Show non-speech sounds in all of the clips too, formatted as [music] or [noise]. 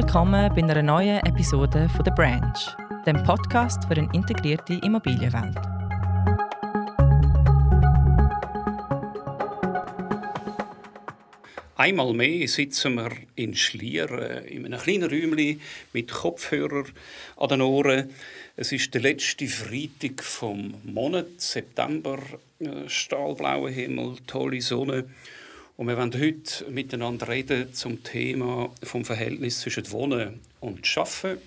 willkommen bei einer neuen Episode von The Branch, dem Podcast für eine integrierte Immobilienwelt. Einmal mehr sitzen wir in Schlier äh, in einem kleinen Räumchen mit Kopfhörer an den Ohren. Es ist der letzte Freitag vom Monat September, äh, stahlblauer Himmel, tolle Sonne. Und wir wollen heute miteinander reden zum Thema vom Verhältnis zwischen Wohnen und Schaffen.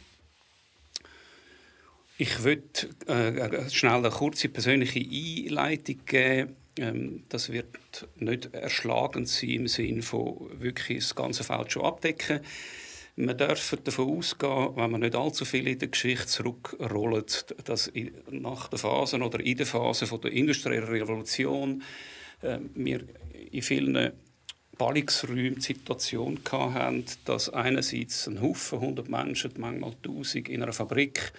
Ich würde äh, schnell eine kurze persönliche Einleitung geben. Ähm, das wird nicht erschlagend sein im Sinne von wirklich das ganze Feld schon abdecken. Man darf davon ausgehen, wenn man nicht allzu viel in der Geschichte zurückrollt, dass nach der Phase oder in der Phase der industriellen Revolution äh, wir in vielen Ballungsräumen die Situation hatten, dass einerseits ein Haufen, 100 Menschen, manchmal 1000 in einer Fabrik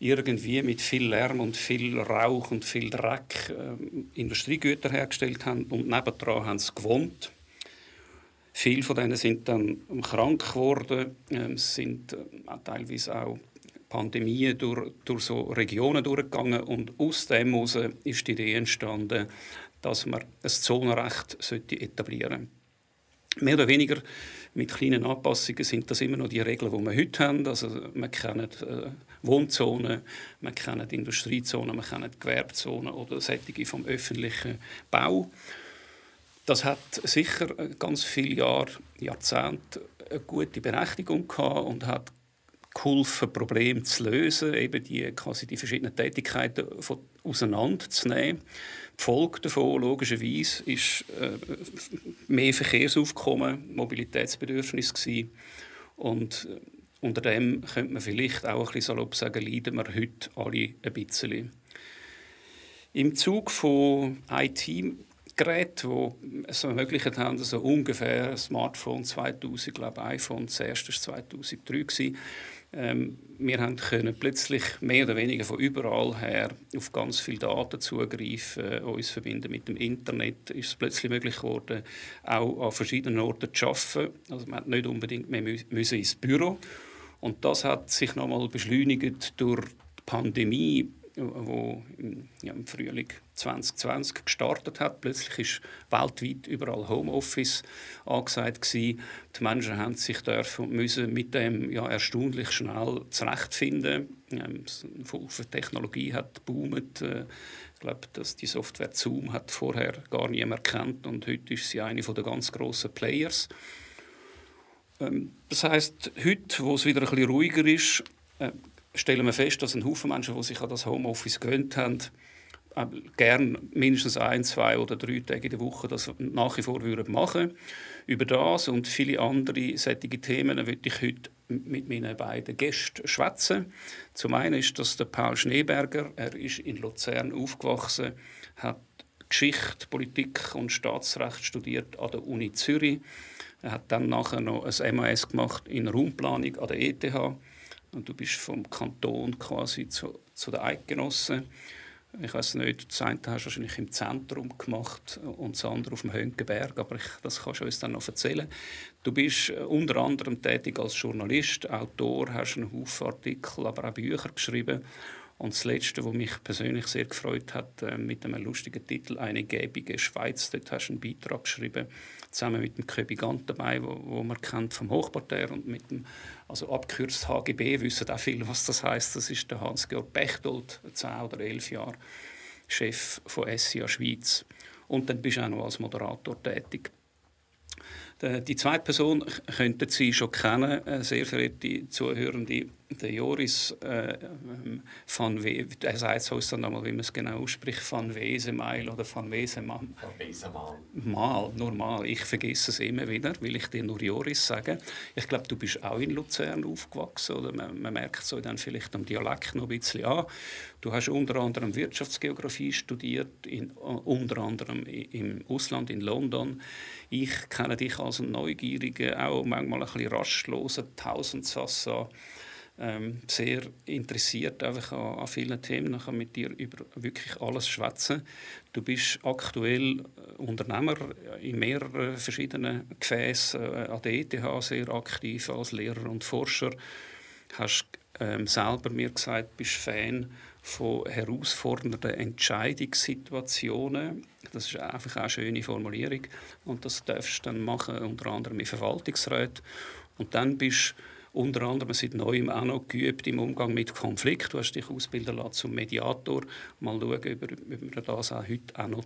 irgendwie mit viel Lärm und viel Rauch und viel Dreck äh, Industriegüter hergestellt haben und nebendran haben sie gewohnt. Viele von denen sind dann krank geworden, äh, sind äh, teilweise auch Pandemien durch, durch so Regionen durchgegangen und aus dem heraus ist die Idee entstanden, dass man ein Zonenrecht etablieren sollte. Mehr oder weniger mit kleinen Anpassungen sind das immer noch die Regeln, die wir heute haben. Also, wir kennen äh, Wohnzonen, wir kennen Industriezonen, wir kennen Gewerbezonen oder Sättige vom öffentlichen Bau. Das hat sicher ganz viele Jahre, Jahrzehnte eine gute Berechtigung gehabt und hat geholfen, Probleme zu lösen, eben die, quasi die verschiedenen Tätigkeiten auseinanderzunehmen. Die Folge davon, logischerweise, ist äh, mehr Verkehrsaufkommen, Mobilitätsbedürfnis gewesen. Und äh, unter dem könnte man vielleicht auch ein bisschen salopp sagen, leiden wir heute alle ein bisschen. Im Zug von IT-Geräten, die es ermöglicht haben, also ungefähr Smartphone 2000, glaube iPhone, das erste war 2003, ähm, wir haben können plötzlich mehr oder weniger von überall her auf ganz viele Daten zugreifen, äh, uns verbinden mit dem Internet. Ist es plötzlich möglich geworden, auch an verschiedenen Orten zu arbeiten. Also man hat nicht unbedingt mehr müssen ins Büro. Und das hat sich nochmal beschleunigt durch die Pandemie wo im, ja, im Frühling 2020 gestartet hat. Plötzlich ist weltweit überall Homeoffice angesagt gewesen. Die Menschen haben sich dürfen müssen mit dem ja, erstaunlich schnell zurechtfinden. Ähm, die Technologie hat boomt. Äh, ich glaube, dass die Software Zoom hat vorher gar niemand erkannt und heute ist sie eine der ganz grossen Players. Ähm, das heißt, heute, wo es wieder ein bisschen ruhiger ist, äh, stellen wir fest, dass ein Haufen Menschen, die sich an das Homeoffice gewöhnt haben, äh, gern mindestens ein, zwei oder drei Tage in der Woche das nach wie vor würden machen Über das und viele andere solche Themen würde ich heute mit meinen beiden Gästen schwätzen. Zum einen ist das der Paul Schneeberger. Er ist in Luzern aufgewachsen, hat Geschichte, Politik und Staatsrecht studiert an der Uni Zürich. Er hat dann nachher noch ein MAS gemacht in Raumplanung an der ETH und du bist vom Kanton quasi zu, zu den Eidgenossen. Ich weiß nicht, das eine hast du wahrscheinlich im Zentrum gemacht und das andere auf dem Hönkenberg, aber ich, das kannst du uns dann noch erzählen. Du bist äh, unter anderem tätig als Journalist, Autor, hast einen Haufen Artikel, aber auch Bücher geschrieben und das Letzte, was mich persönlich sehr gefreut hat, äh, mit einem lustigen Titel «Eine gäbige Schweiz». Dort hast du einen Beitrag geschrieben, zusammen mit dem Köbi Gant dabei, wo, wo man kennt vom Hochparterre und mit dem, also abgekürzt HGB, wissen auch viele, was das heißt. Das ist der Hans-Georg Bechtold, 10 oder 11 Jahre Chef von SIA Schweiz. Und dann bist du auch noch als Moderator tätig. Die zweite Person könnten Sie schon kennen, äh, sehr verehrte Zuhörende der Joris äh, van We er sagt es uns dann einmal, wie man es genau ausspricht, van Wesemeil oder van Wesemal. Van Wesemal. Mal, normal. Ich vergesse es immer wieder, will ich dir nur Joris sagen. Ich glaube, du bist auch in Luzern aufgewachsen oder man, man merkt so dann vielleicht am Dialekt noch ein bisschen an. Du hast unter anderem Wirtschaftsgeografie studiert, in, unter anderem im Ausland in London. Ich kenne dich als ein neugieriger, auch manchmal ein bisschen rastloser Tausendsassa ähm, sehr interessiert einfach an, an vielen Themen. Ich kann mit dir über wirklich alles schwätzen. Du bist aktuell äh, Unternehmer in mehreren verschiedenen Gefäßen, äh, an der ETH sehr aktiv als Lehrer und Forscher. Hast ähm, selber mir gesagt, bist Fan von herausfordernden Entscheidungssituationen. Das ist einfach eine schöne Formulierung. Und das darfst du dann machen, unter anderem im Verwaltungsrat. Und dann bist du unter anderem seit neuem auch noch geübt im Umgang mit Konflikt. Du hast dich ausbilden lassen zum Mediator. Mal schauen, ob wir das auch heute auch noch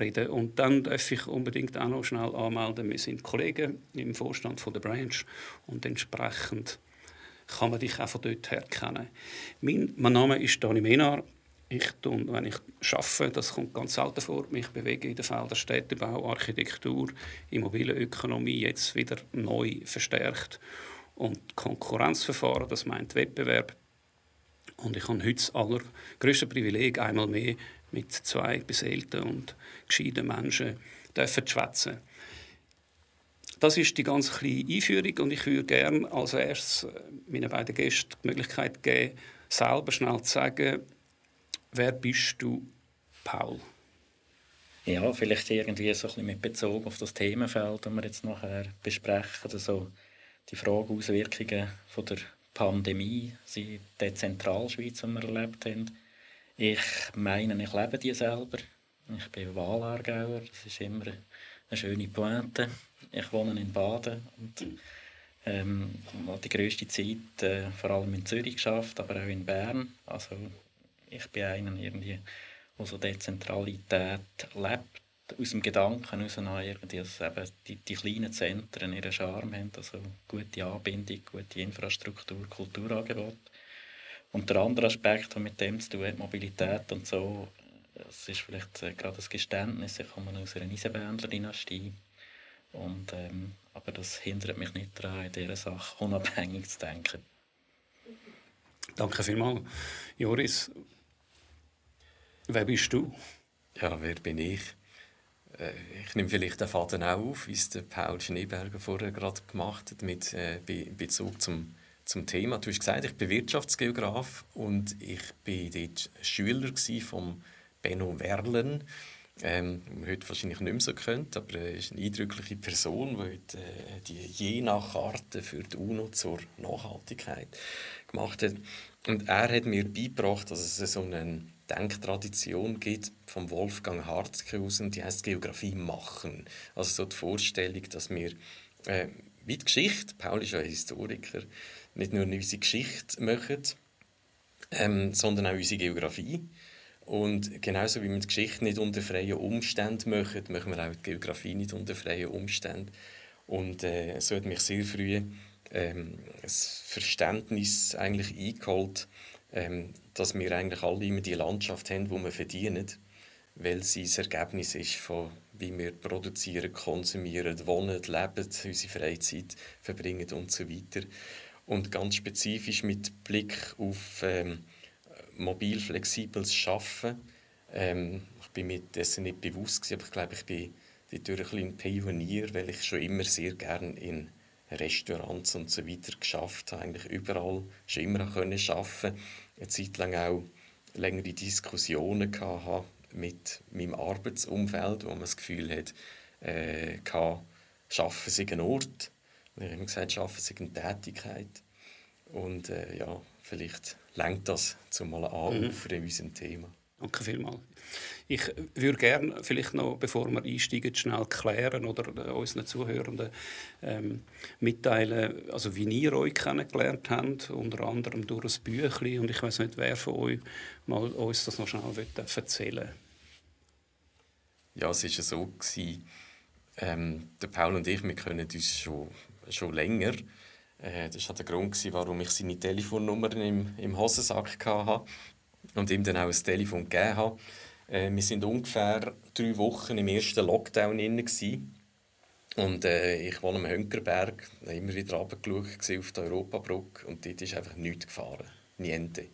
reden. Und dann darf ich unbedingt auch noch schnell anmelden. Wir sind Kollegen im Vorstand von der Branch und entsprechend kann man dich auch von dort her kennen. Mein, mein Name ist Dani Menar. Ich tue, wenn ich arbeite, das kommt ganz selten vor, mich bewege in den Feldern Städtebau, Architektur, Immobilienökonomie jetzt wieder neu verstärkt. Und Konkurrenzverfahren, das meint Wettbewerb. Und ich habe heute das allergrößte Privileg, einmal mehr mit zwei beseelten und gescheiten Menschen zu schwätzen. Das ist die ganz kleine Einführung und ich würde gerne als erstes äh, meinen beiden Gästen die Möglichkeit geben, selber schnell zu sagen, wer bist du, Paul? Ja, vielleicht irgendwie so ein bisschen mit Bezug auf das Themenfeld, das wir jetzt nachher besprechen, also die Frage Auswirkungen von der Pandemie, in der Zentralschweiz, die wir erlebt haben. Ich meine, ich lebe die selber. Ich bin Wahlaargauer, das ist immer eine schöne Pointe. Ich wohne in Baden und ähm, habe die grösste Zeit äh, vor allem in Zürich geschafft, aber auch in Bern. Also ich bin einer irgendwie, der so Dezentralität lebt, aus dem Gedanken heraus irgendwie, dass eben die, die kleinen Zentren ihren Charme haben, also gute Anbindung, gute Infrastruktur, Kulturangebot. Und der andere Aspekt, der mit dem zu tun hat, Mobilität und so, das ist vielleicht äh, gerade das Geständnis, ich komme aus einer Eisenbändler-Dynastie. Und, ähm, aber das hindert mich nicht daran, in dieser Sache unabhängig zu denken. Danke vielmals. Joris, wer bist du? Ja, wer bin ich? Äh, ich nehme vielleicht den Faden auch auf, wie es der Paul Schneeberger vorher gerade gemacht hat, mit äh, Bezug zum, zum Thema. Du hast gesagt, ich bin Wirtschaftsgeograf und ich war dort Schüler von Benno Werlen ähm, heute wahrscheinlich nicht mehr so kennt, aber er ist eine eindrückliche Person, die äh, die Jena-Karte für die UNO zur Nachhaltigkeit gemacht hat. Und er hat mir beigebracht, dass es so eine Denktradition gibt vom Wolfgang Hartke aus, und die heißt Geografie machen. Also so die Vorstellung, dass wir äh, wie die Geschichte, Paul ist ja ein Historiker, nicht nur unsere Geschichte machen, ähm, sondern auch unsere Geografie. Und genauso wie wir die Geschichte nicht unter freien Umständen machen, machen wir auch die Geografie nicht unter freien Umständen. Und äh, so hat mich sehr früh ähm, das Verständnis eigentlich eingeholt, ähm, dass wir eigentlich alle immer die Landschaft haben, die wir verdienen, weil sie das Ergebnis ist von wie wir produzieren, konsumieren, wohnen, leben, unsere Freizeit verbringen und so weiter. Und ganz spezifisch mit Blick auf ähm, mobil flexibles Arbeiten. Ähm, ich bin mir dessen nicht bewusst, gewesen, aber ich glaube, ich bin dadurch ein, Pionier, weil ich schon immer sehr gerne in Restaurants und so weiter geschafft habe, eigentlich überall schon immer können arbeiten. Eine Zeit lang auch längere Diskussionen hatte mit meinem Arbeitsumfeld, wo man das Gefühl hat, äh, kann, Schaffen sei ein Ort. Und ich habe immer gesagt, Schaffen sei eine Tätigkeit. Und äh, ja, vielleicht lenkt das zum mal anrufen mhm. in unserem Thema. Danke vielmals. Ich würde gerne vielleicht noch, bevor wir einsteigen, schnell klären oder unseren Zuhörenden ähm, mitteilen, also wie ihr euch kennengelernt habt, unter anderem durch ein Büchlein. Und ich weiß nicht, wer von euch mal uns das noch schnell erzählen Ja, es war so, ähm, der Paul und ich, wir kennen uns schon, schon länger. Äh, das war der Grund, warum ich seine Telefonnummer im, im Hosensack hatte und ihm dann auch ein Telefon gegeben habe. Äh, wir waren ungefähr drei Wochen im ersten Lockdown inne und äh, ich wohne am Hönkerberg, immer wieder runtergeschaut auf die Europabrücke und dort ist einfach nichts gefahren, niente.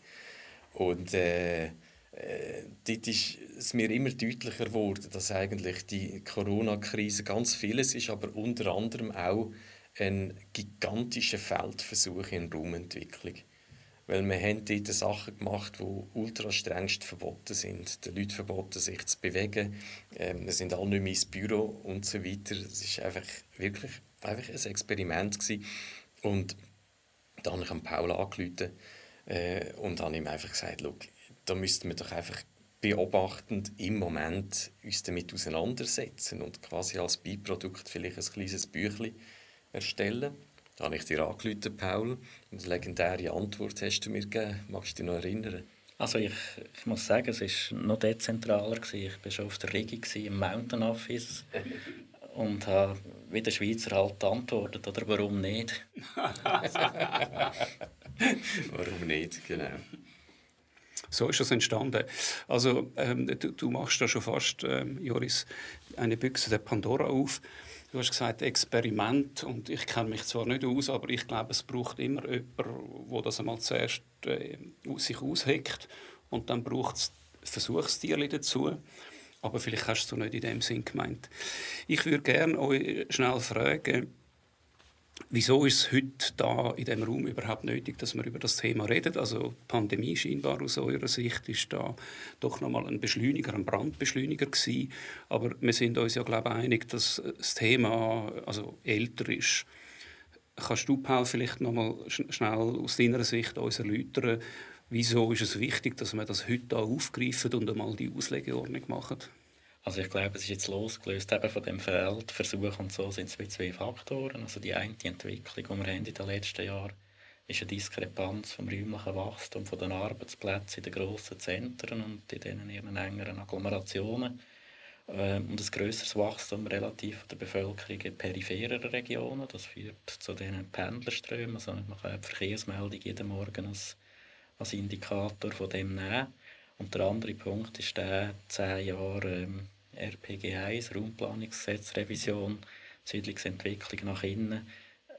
Und äh, äh, dort ist es mir immer deutlicher geworden, dass eigentlich die Corona-Krise ganz vieles ist, aber unter anderem auch ein gigantischer Feldversuch in Raumentwicklung. Weil wir haben dort Sachen gemacht, die ultra strengst verboten sind. Den Leuten verboten, sich zu bewegen. Ähm, wir sind alle nicht mehr ins Büro und so weiter. Es war einfach wirklich einfach ein Experiment. Gewesen. Und dann habe ich Paul angerufen äh, und habe ihm einfach gesagt, da müssten wir doch einfach beobachtend im Moment uns damit auseinandersetzen und quasi als Beiprodukt vielleicht ein kleines Büchlein erstellen. Da habe ich dir angerufen, Paul. Eine legendäre Antwort hast du mir gegeben. Magst du dich noch erinnern? Also ich, ich muss sagen, es war noch dezentraler. Ich war schon auf der Rigi im Mountain Office [laughs] und habe wie der Schweizer halt antwortet, oder warum nicht? [laughs] warum nicht, genau. So ist das entstanden. Also ähm, du, du, machst da schon fast, ähm, Joris, eine Büchse der Pandora auf. Du hast gesagt Experiment und ich kenne mich zwar nicht aus, aber ich glaube, es braucht immer jemanden, der das einmal zuerst äh, sich ausheckt und dann braucht es Versuchstiere dazu. Aber vielleicht hast du nicht in dem Sinn gemeint. Ich würde gerne euch schnell fragen, Wieso ist es heute da in dem Raum überhaupt nötig, dass wir über das Thema reden? Also die Pandemie scheinbar aus eurer Sicht ist da doch nochmal ein Beschleuniger, ein Brandbeschleuniger gewesen. Aber wir sind uns ja glaube ich einig, dass das Thema also älter ist. Kannst du, Paul, vielleicht nochmal schnell aus deiner Sicht uns erläutern, wieso ist es wichtig, dass wir das heute aufgreifen und einmal die Auslegeordnung machen? Also ich glaube, es ist jetzt losgelöst eben von dem Feldversuch und so sind es zwei Faktoren. Also die eine die Entwicklung, die wir haben in den letzten Jahren, ist eine Diskrepanz vom räumlichen Wachstum von den Arbeitsplätzen in den grossen Zentren und in den ihren engeren Agglomerationen ähm, und ein grösseres Wachstum relativ der Bevölkerung in peripheren Regionen. Das führt zu diesen Pendlerströmen. Also man kann die Verkehrsmeldung jeden Morgen als, als Indikator von dem nehmen. Und der andere Punkt ist der zehn Jahre ähm, RPG 1, Raumplanungsgesetz, Revision, Siedlungsentwicklung nach innen.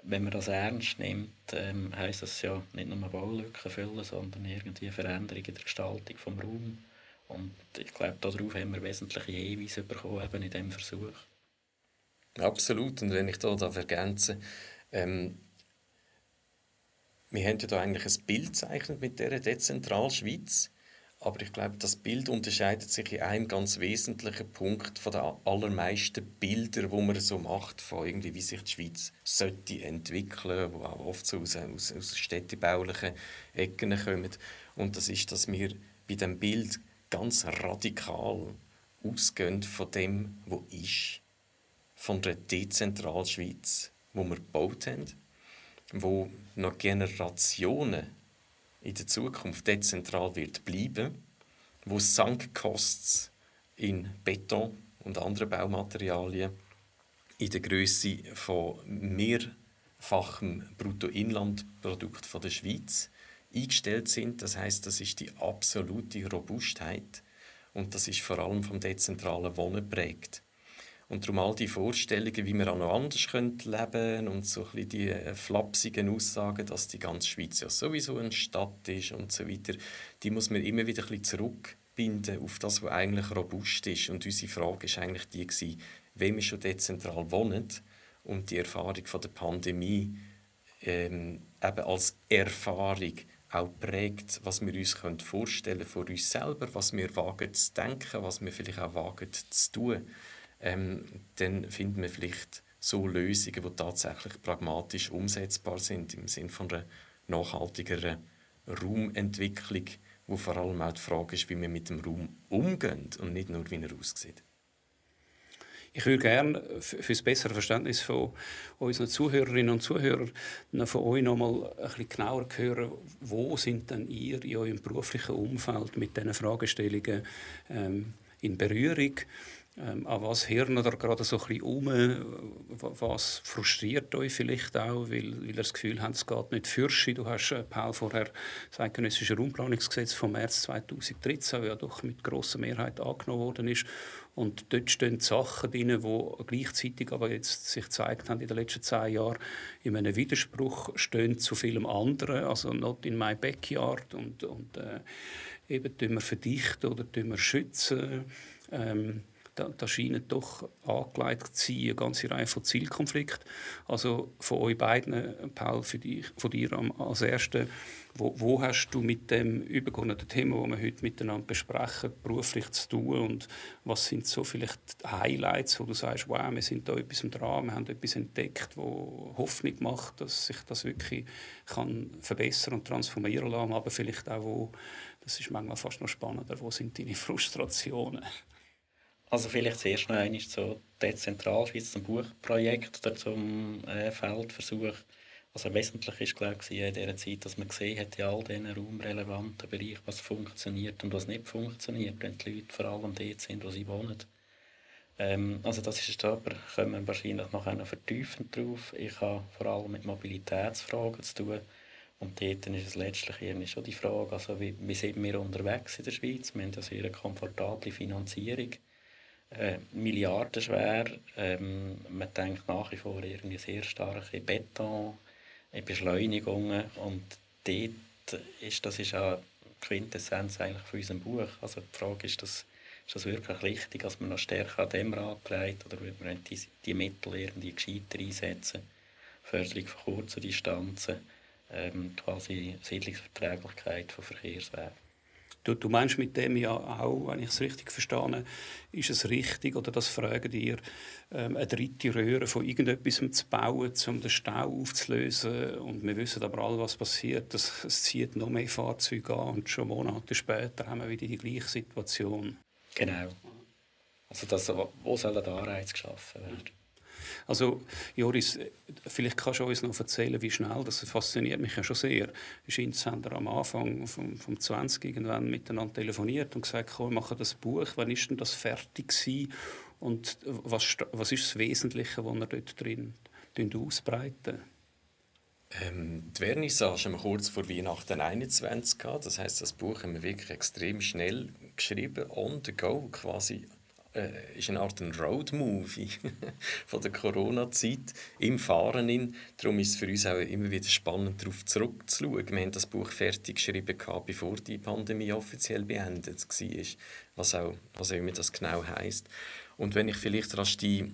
Wenn man das ernst nimmt, ähm, heisst das ja nicht nur Baulücken füllen, sondern irgendwie Veränderungen der Gestaltung des Raums. Und ich glaube, darauf haben wir wesentliche Hinweise bekommen, eben in diesem Versuch. Absolut. Und wenn ich da ergänze, ähm, wir haben ja da eigentlich ein Bild gezeichnet mit dieser Dezentralschweiz. Aber ich glaube, das Bild unterscheidet sich in einem ganz wesentlichen Punkt von den allermeisten Bildern, die man so macht, von irgendwie, wie sich die Schweiz sollte entwickeln, die auch oft so aus, aus, aus städtebaulichen Ecken kommen. Und das ist, dass wir bei dem Bild ganz radikal ausgehen von dem, was ist. Von der dezentralen Schweiz, wo wir gebaut haben, wo noch Generationen in der Zukunft dezentral wird bleiben, wo Sankkosten in Beton und anderen Baumaterialien in der Größe von mehrfachem Bruttoinlandprodukt von der Schweiz eingestellt sind. Das heißt, das ist die absolute Robustheit und das ist vor allem vom dezentralen Wohnen prägt. Und darum all die Vorstellungen, wie wir auch noch anders leben können und so ein die äh, flapsigen Aussagen, dass die ganze Schweiz ja sowieso eine Stadt ist und so weiter, die muss man immer wieder ein bisschen zurückbinden auf das, was eigentlich robust ist. Und unsere Frage war eigentlich die, gewesen, wenn wir schon dezentral wohnen und die Erfahrung von der Pandemie ähm, eben als Erfahrung auch prägt, was wir uns vorstellen können von uns selber, was wir wagen zu denken, was wir vielleicht auch wagen zu tun ähm, dann finden wir vielleicht so Lösungen, die tatsächlich pragmatisch umsetzbar sind, im Sinne von einer nachhaltigeren Raumentwicklung, wo vor allem auch die Frage ist, wie wir mit dem Raum umgehen und nicht nur, wie er aussieht. Ich würde gerne für das bessere Verständnis von unseren Zuhörerinnen und Zuhörern von euch noch mal ein bisschen genauer hören, wo sind denn ihr in eurem beruflichen Umfeld mit diesen Fragestellungen ähm, in Berührung? Ähm, an was hirn oder gerade so ein bisschen um? Was frustriert euch vielleicht auch, weil, weil ihr das Gefühl habt, es geht nicht fürschen? Du hast, äh, Paul, vorher das Eidgenössische Raumplanungsgesetz vom März 2013, das ja doch mit grosser Mehrheit angenommen worden ist. Und dort stehen Sachen drin, die gleichzeitig aber jetzt sich gezeigt haben in den letzten zehn Jahren in einem Widerspruch stehen zu vielem anderen, also not in my backyard und, und äh, eben tun wir verdichten oder tun wir schützen. Ähm, da, da scheinen doch angelegt zu sein, eine ganze Reihe von Zielkonflikten. Also von euch beiden, Paul, für dich, von dir als Erste, wo, wo hast du mit dem übergeordneten Thema, das wir heute miteinander besprechen, beruflich zu tun und was sind so vielleicht Highlights, wo du sagst, wow, wir sind da etwas dran, wir haben etwas entdeckt, wo Hoffnung macht, dass sich das wirklich kann verbessern und transformieren lassen, aber vielleicht auch, wo, das ist manchmal fast noch spannender, wo sind deine Frustrationen? Also vielleicht zuerst noch einmal so Dezentralschweiz zum Buchprojekt oder zum äh, Feldversuch. Also wesentlich ist glaube ich in dieser Zeit, dass man gesehen hat in all diesen raumrelevanten Bereichen, was funktioniert und was nicht funktioniert, wenn die Leute vor allem dort sind, wo sie wohnen. Ähm, also das ist aber kommen wir wahrscheinlich noch vertiefend drauf. Ich habe vor allem mit Mobilitätsfragen zu tun. Und dort ist es letztlich irgendwie schon die Frage, also wie, wie sind wir unterwegs in der Schweiz? Wir haben eine sehr komfortable Finanzierung, äh, milliardenschwer. Ähm, man denkt nach wie vor irgendwie sehr stark in Beton, in Beschleunigungen und dort ist das ist auch Quintessenz eigentlich von unserem Buch. Also die Frage ist, das, ist das wirklich richtig, dass man noch stärker an dem Rad trägt oder würde man die, die Mittel irgendwie gescheiter einsetzen? Förderung von kurzen Distanzen, ähm, quasi Siedlungsverträglichkeit von Verkehrswegen. Du, du meinst mit dem ja auch, wenn ich es richtig verstehe, ist es richtig, oder das fragen dir, ähm, eine dritte Röhre von irgendetwas zu bauen, um den Stau aufzulösen. Und wir wissen aber alle, was passiert. Das, es zieht noch mehr Fahrzeuge an und schon Monate später haben wir wieder die gleiche Situation. Genau. Also das, wo soll der Anreiz geschaffen werden? Also Joris, vielleicht kannst du uns noch erzählen, wie schnell, das fasziniert mich ja schon sehr. Scheint haben am Anfang vom, vom 20 irgendwann miteinander telefoniert und gesagt, komm, wir machen das Buch, wann ist denn das fertig gewesen? und was, was ist das Wesentliche, was wir dort drin ausbreiten? Ähm, die Vernissage haben wir kurz vor Weihnachten 21 gehabt. Das heißt, das Buch haben wir wirklich extrem schnell geschrieben, on the go, quasi äh, ist eine Art ein Road-Movie [laughs] von der Corona-Zeit im Fahren. In. Darum ist es für uns auch immer wieder spannend, darauf zurückzuschauen. Wir haben das Buch fertig geschrieben, bevor die Pandemie offiziell beendet war, was auch, was auch immer das genau heisst. Und wenn ich vielleicht rasch die,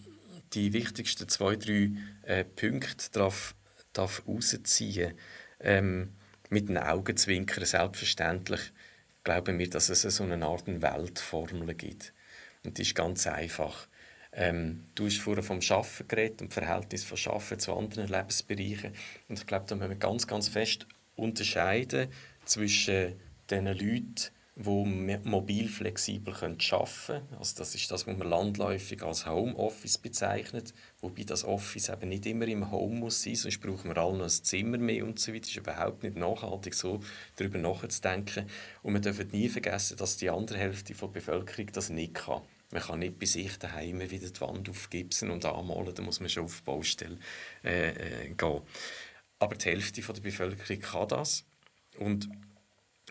die wichtigsten zwei, drei äh, Punkte darauf darf rausziehen ähm, mit den Augenzwinkern selbstverständlich glauben wir, dass es so eine Art Weltformel gibt. Und die ist ganz einfach. Ähm, du hast vorher vom Schaffen geredet und Verhältnis von Schaffen zu anderen Lebensbereichen. Und ich glaube, da müssen wir ganz, ganz fest unterscheiden zwischen den Leuten, die mobil flexibel arbeiten können. Also das ist das, was man landläufig als Homeoffice bezeichnet. Wobei das Office eben nicht immer im Home muss sein, sonst brauchen wir alle noch ein Zimmer mehr und so weiter. Das ist überhaupt nicht nachhaltig, so darüber nachzudenken. Und wir dürfen nie vergessen, dass die andere Hälfte der Bevölkerung das nicht kann. Man kann nicht bei sich daheim wieder die Wand aufgipsen und anmalen, da muss man schon auf die Baustelle äh, äh, gehen. Aber die Hälfte der Bevölkerung kann das und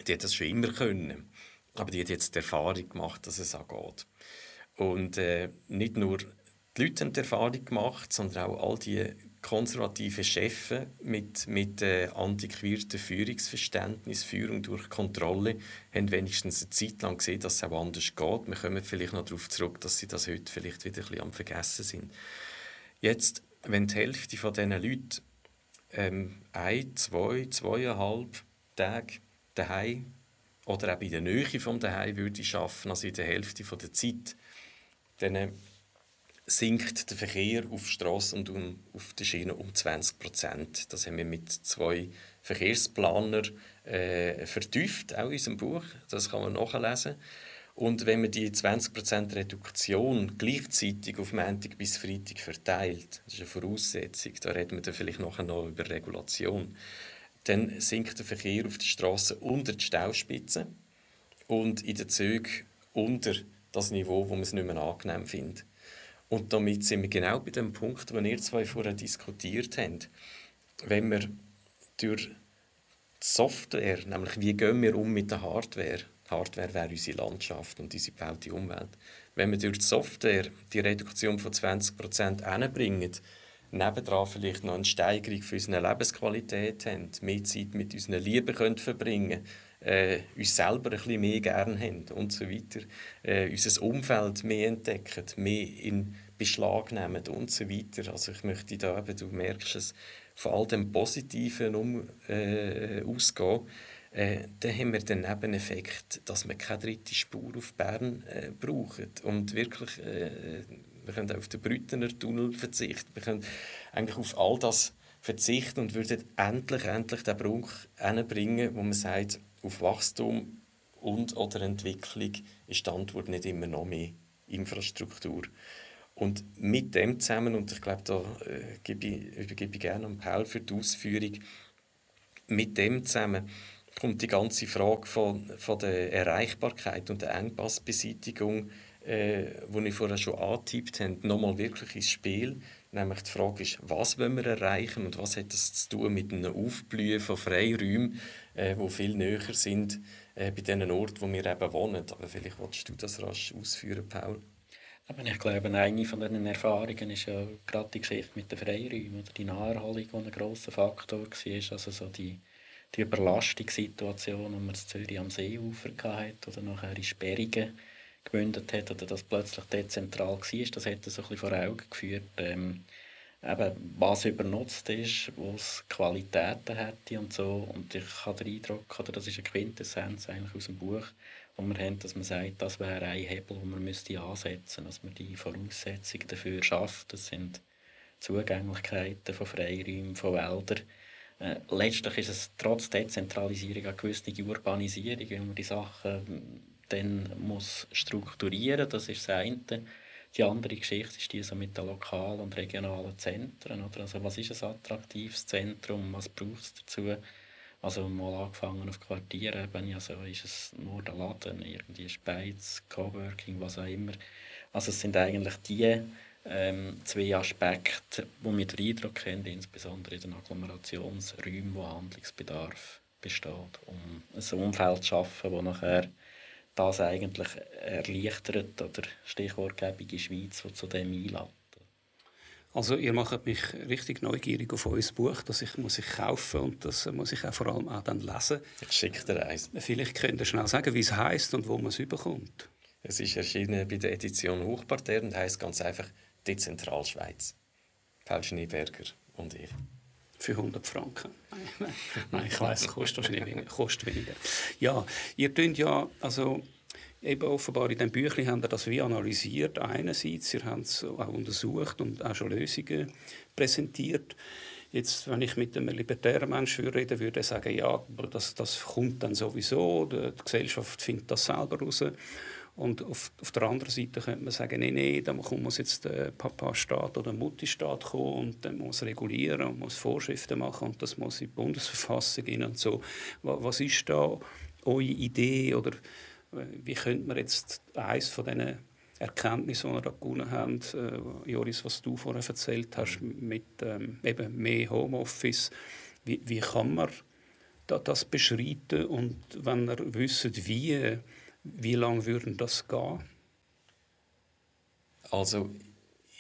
die hat das schon immer können. Aber die hat jetzt die Erfahrung gemacht, dass es auch geht. Und äh, nicht nur die Leute haben die Erfahrung gemacht, sondern auch all die konservativen Chefs mit, mit äh, antiquiertem Führungsverständnis, Führung durch Kontrolle, haben wenigstens eine Zeit lang gesehen, dass es auch anders geht. Wir kommen vielleicht noch darauf zurück, dass sie das heute vielleicht wieder ein bisschen am Vergessen sind. Jetzt, wenn die Hälfte von diesen Leuten ähm, ein, zwei, zweieinhalb Tage daheim oder auch in der Nähe vom daheim würde arbeiten, also in der Hälfte von der Zeit, dann sinkt der Verkehr auf Straßen und um, auf der Schiene um 20 Prozent. Das haben wir mit zwei Verkehrsplanern äh, vertieft, auch in unserem Buch. Das kann man nachlesen. Und wenn man die 20% Reduktion gleichzeitig auf Montag bis Freitag verteilt, das ist eine Voraussetzung, da reden wir dann vielleicht nachher noch über Regulation, dann sinkt der Verkehr auf der Straße unter die Stauspitze und in den Zügen unter das Niveau, wo man es nicht mehr angenehm findet. Und damit sind wir genau bei dem Punkt, den ihr zwei vorher diskutiert habt. Wenn wir durch die Software, nämlich wie gehen wir um mit der Hardware, Hardware wäre unsere Landschaft und unsere gebaute Umwelt. Wenn wir durch die Software die Reduktion von 20% hinbringen, nebendran vielleicht noch eine Steigerung für unsere Lebensqualität haben, mehr Zeit mit unseren Lieben können verbringen äh, uns selber ein bisschen mehr gerne haben und so weiter, äh, unser Umfeld mehr entdecken, mehr in Beschlag nehmen und so weiter. Also ich möchte da eben, du merkst es, von all dem Positiven um, äh, ausgehen, äh, dann haben wir den Nebeneffekt, dass wir keine dritte Spur auf Bern äh, brauchen und wirklich äh, wir können auf den Brüttener Tunnel verzichten, wir können eigentlich auf all das verzichten und würden endlich, endlich den Bruch hinbringen, wo man sagt, auf Wachstum und oder Entwicklung ist die Antwort nicht immer noch mehr Infrastruktur. Und mit dem zusammen, und ich glaube, da äh, gebe ich, übergebe ich gerne an Paul für die Ausführung, mit dem zusammen kommt die ganze Frage von, von der Erreichbarkeit und der Engpassbeseitigung, äh, die ich vorher schon angetippt habe, nochmal wirklich ins Spiel. Nämlich die Frage ist, was wollen wir erreichen und was hat das zu tun mit einem Aufblühen von Freiräumen, äh, die viel näher sind äh, bei den Orten, wo wir eben wohnen. Aber vielleicht willst du das rasch ausführen, Paul. Ich glaube, eine von diesen Erfahrungen ist ja gerade die Geschichte mit den Freiräumen oder die Naherholung, die ein grosser Faktor war. Also so die, die Überlastungssituation, die man in Zürich am Seeufer hatte oder nachher in Sperringen gemündet hat oder das plötzlich dezentral war, das hat so ein bisschen vor Augen geführt, ähm, eben, was übernutzt ist, wo es Qualitäten hätte und so. Und ich habe den Eindruck, oder das ist eine Quintessenz eigentlich aus dem Buch, wo wir haben, dass man sagt, das wäre ein Hebel, den man müsste ansetzen müsste, dass man die Voraussetzungen dafür schafft. Das sind Zugänglichkeiten von Freiräumen, von Wäldern. Äh, letztlich ist es trotz Dezentralisierung eine gewisse Urbanisierung, wenn man die Sachen dann muss strukturieren, das ist das eine. Die andere Geschichte ist die so mit den lokalen und regionalen Zentren. Oder? Also was ist ein attraktives Zentrum, was braucht es dazu? Also mal angefangen auf Quartierebene, also ist es nur der Laden, irgendwie Speiz, Coworking, was auch immer. Also es sind eigentlich die ähm, zwei Aspekte, wo wir den Eindruck haben, insbesondere in den Agglomerationsräumen, wo Handlungsbedarf besteht, um ein Umfeld zu schaffen, das nachher das eigentlich erleichtert oder stichwortgebige Schweiz, die zu dem einlädt. Also ihr macht mich richtig neugierig auf euer Buch, das ich muss ich kaufen und das muss ich auch vor allem auch dann lesen. Ich schicke dir eins. Vielleicht könnt ihr schnell sagen, wie es heißt und wo man es überkommt. Es ist erschienen bei der Edition Hochparterre und heißt ganz einfach Dezentralschweiz. Paul Schneeberger und ich. Für 100 Franken. [laughs] Nein, ich weiß, kostet wahrscheinlich weniger, kostet weniger. Ja, ihr könnt ja, also eben offenbar in dem Büchlein haben ihr das wie analysiert einerseits, ihr habt es auch untersucht und auch schon Lösungen präsentiert. Jetzt, wenn ich mit einem libertären Menschen rede, würde er sagen, ja, das, das kommt dann sowieso, die Gesellschaft findet das selber raus. Und auf, auf der anderen Seite könnte man sagen, nein, nein, da muss jetzt der Papa-Staat oder der Mutti-Staat kommen und dann muss regulieren und muss Vorschriften machen und das muss in die Bundesverfassung gehen und so. Was ist da eure Idee oder äh, wie könnte man jetzt eines von diesen Erkenntnissen, die wir da gewonnen haben, äh, Joris, was du vorher erzählt hast, mit ähm, eben mehr Homeoffice, wie, wie kann man da, das beschreiten und wenn ihr wisst, wie wie lange würde das gehen? Also,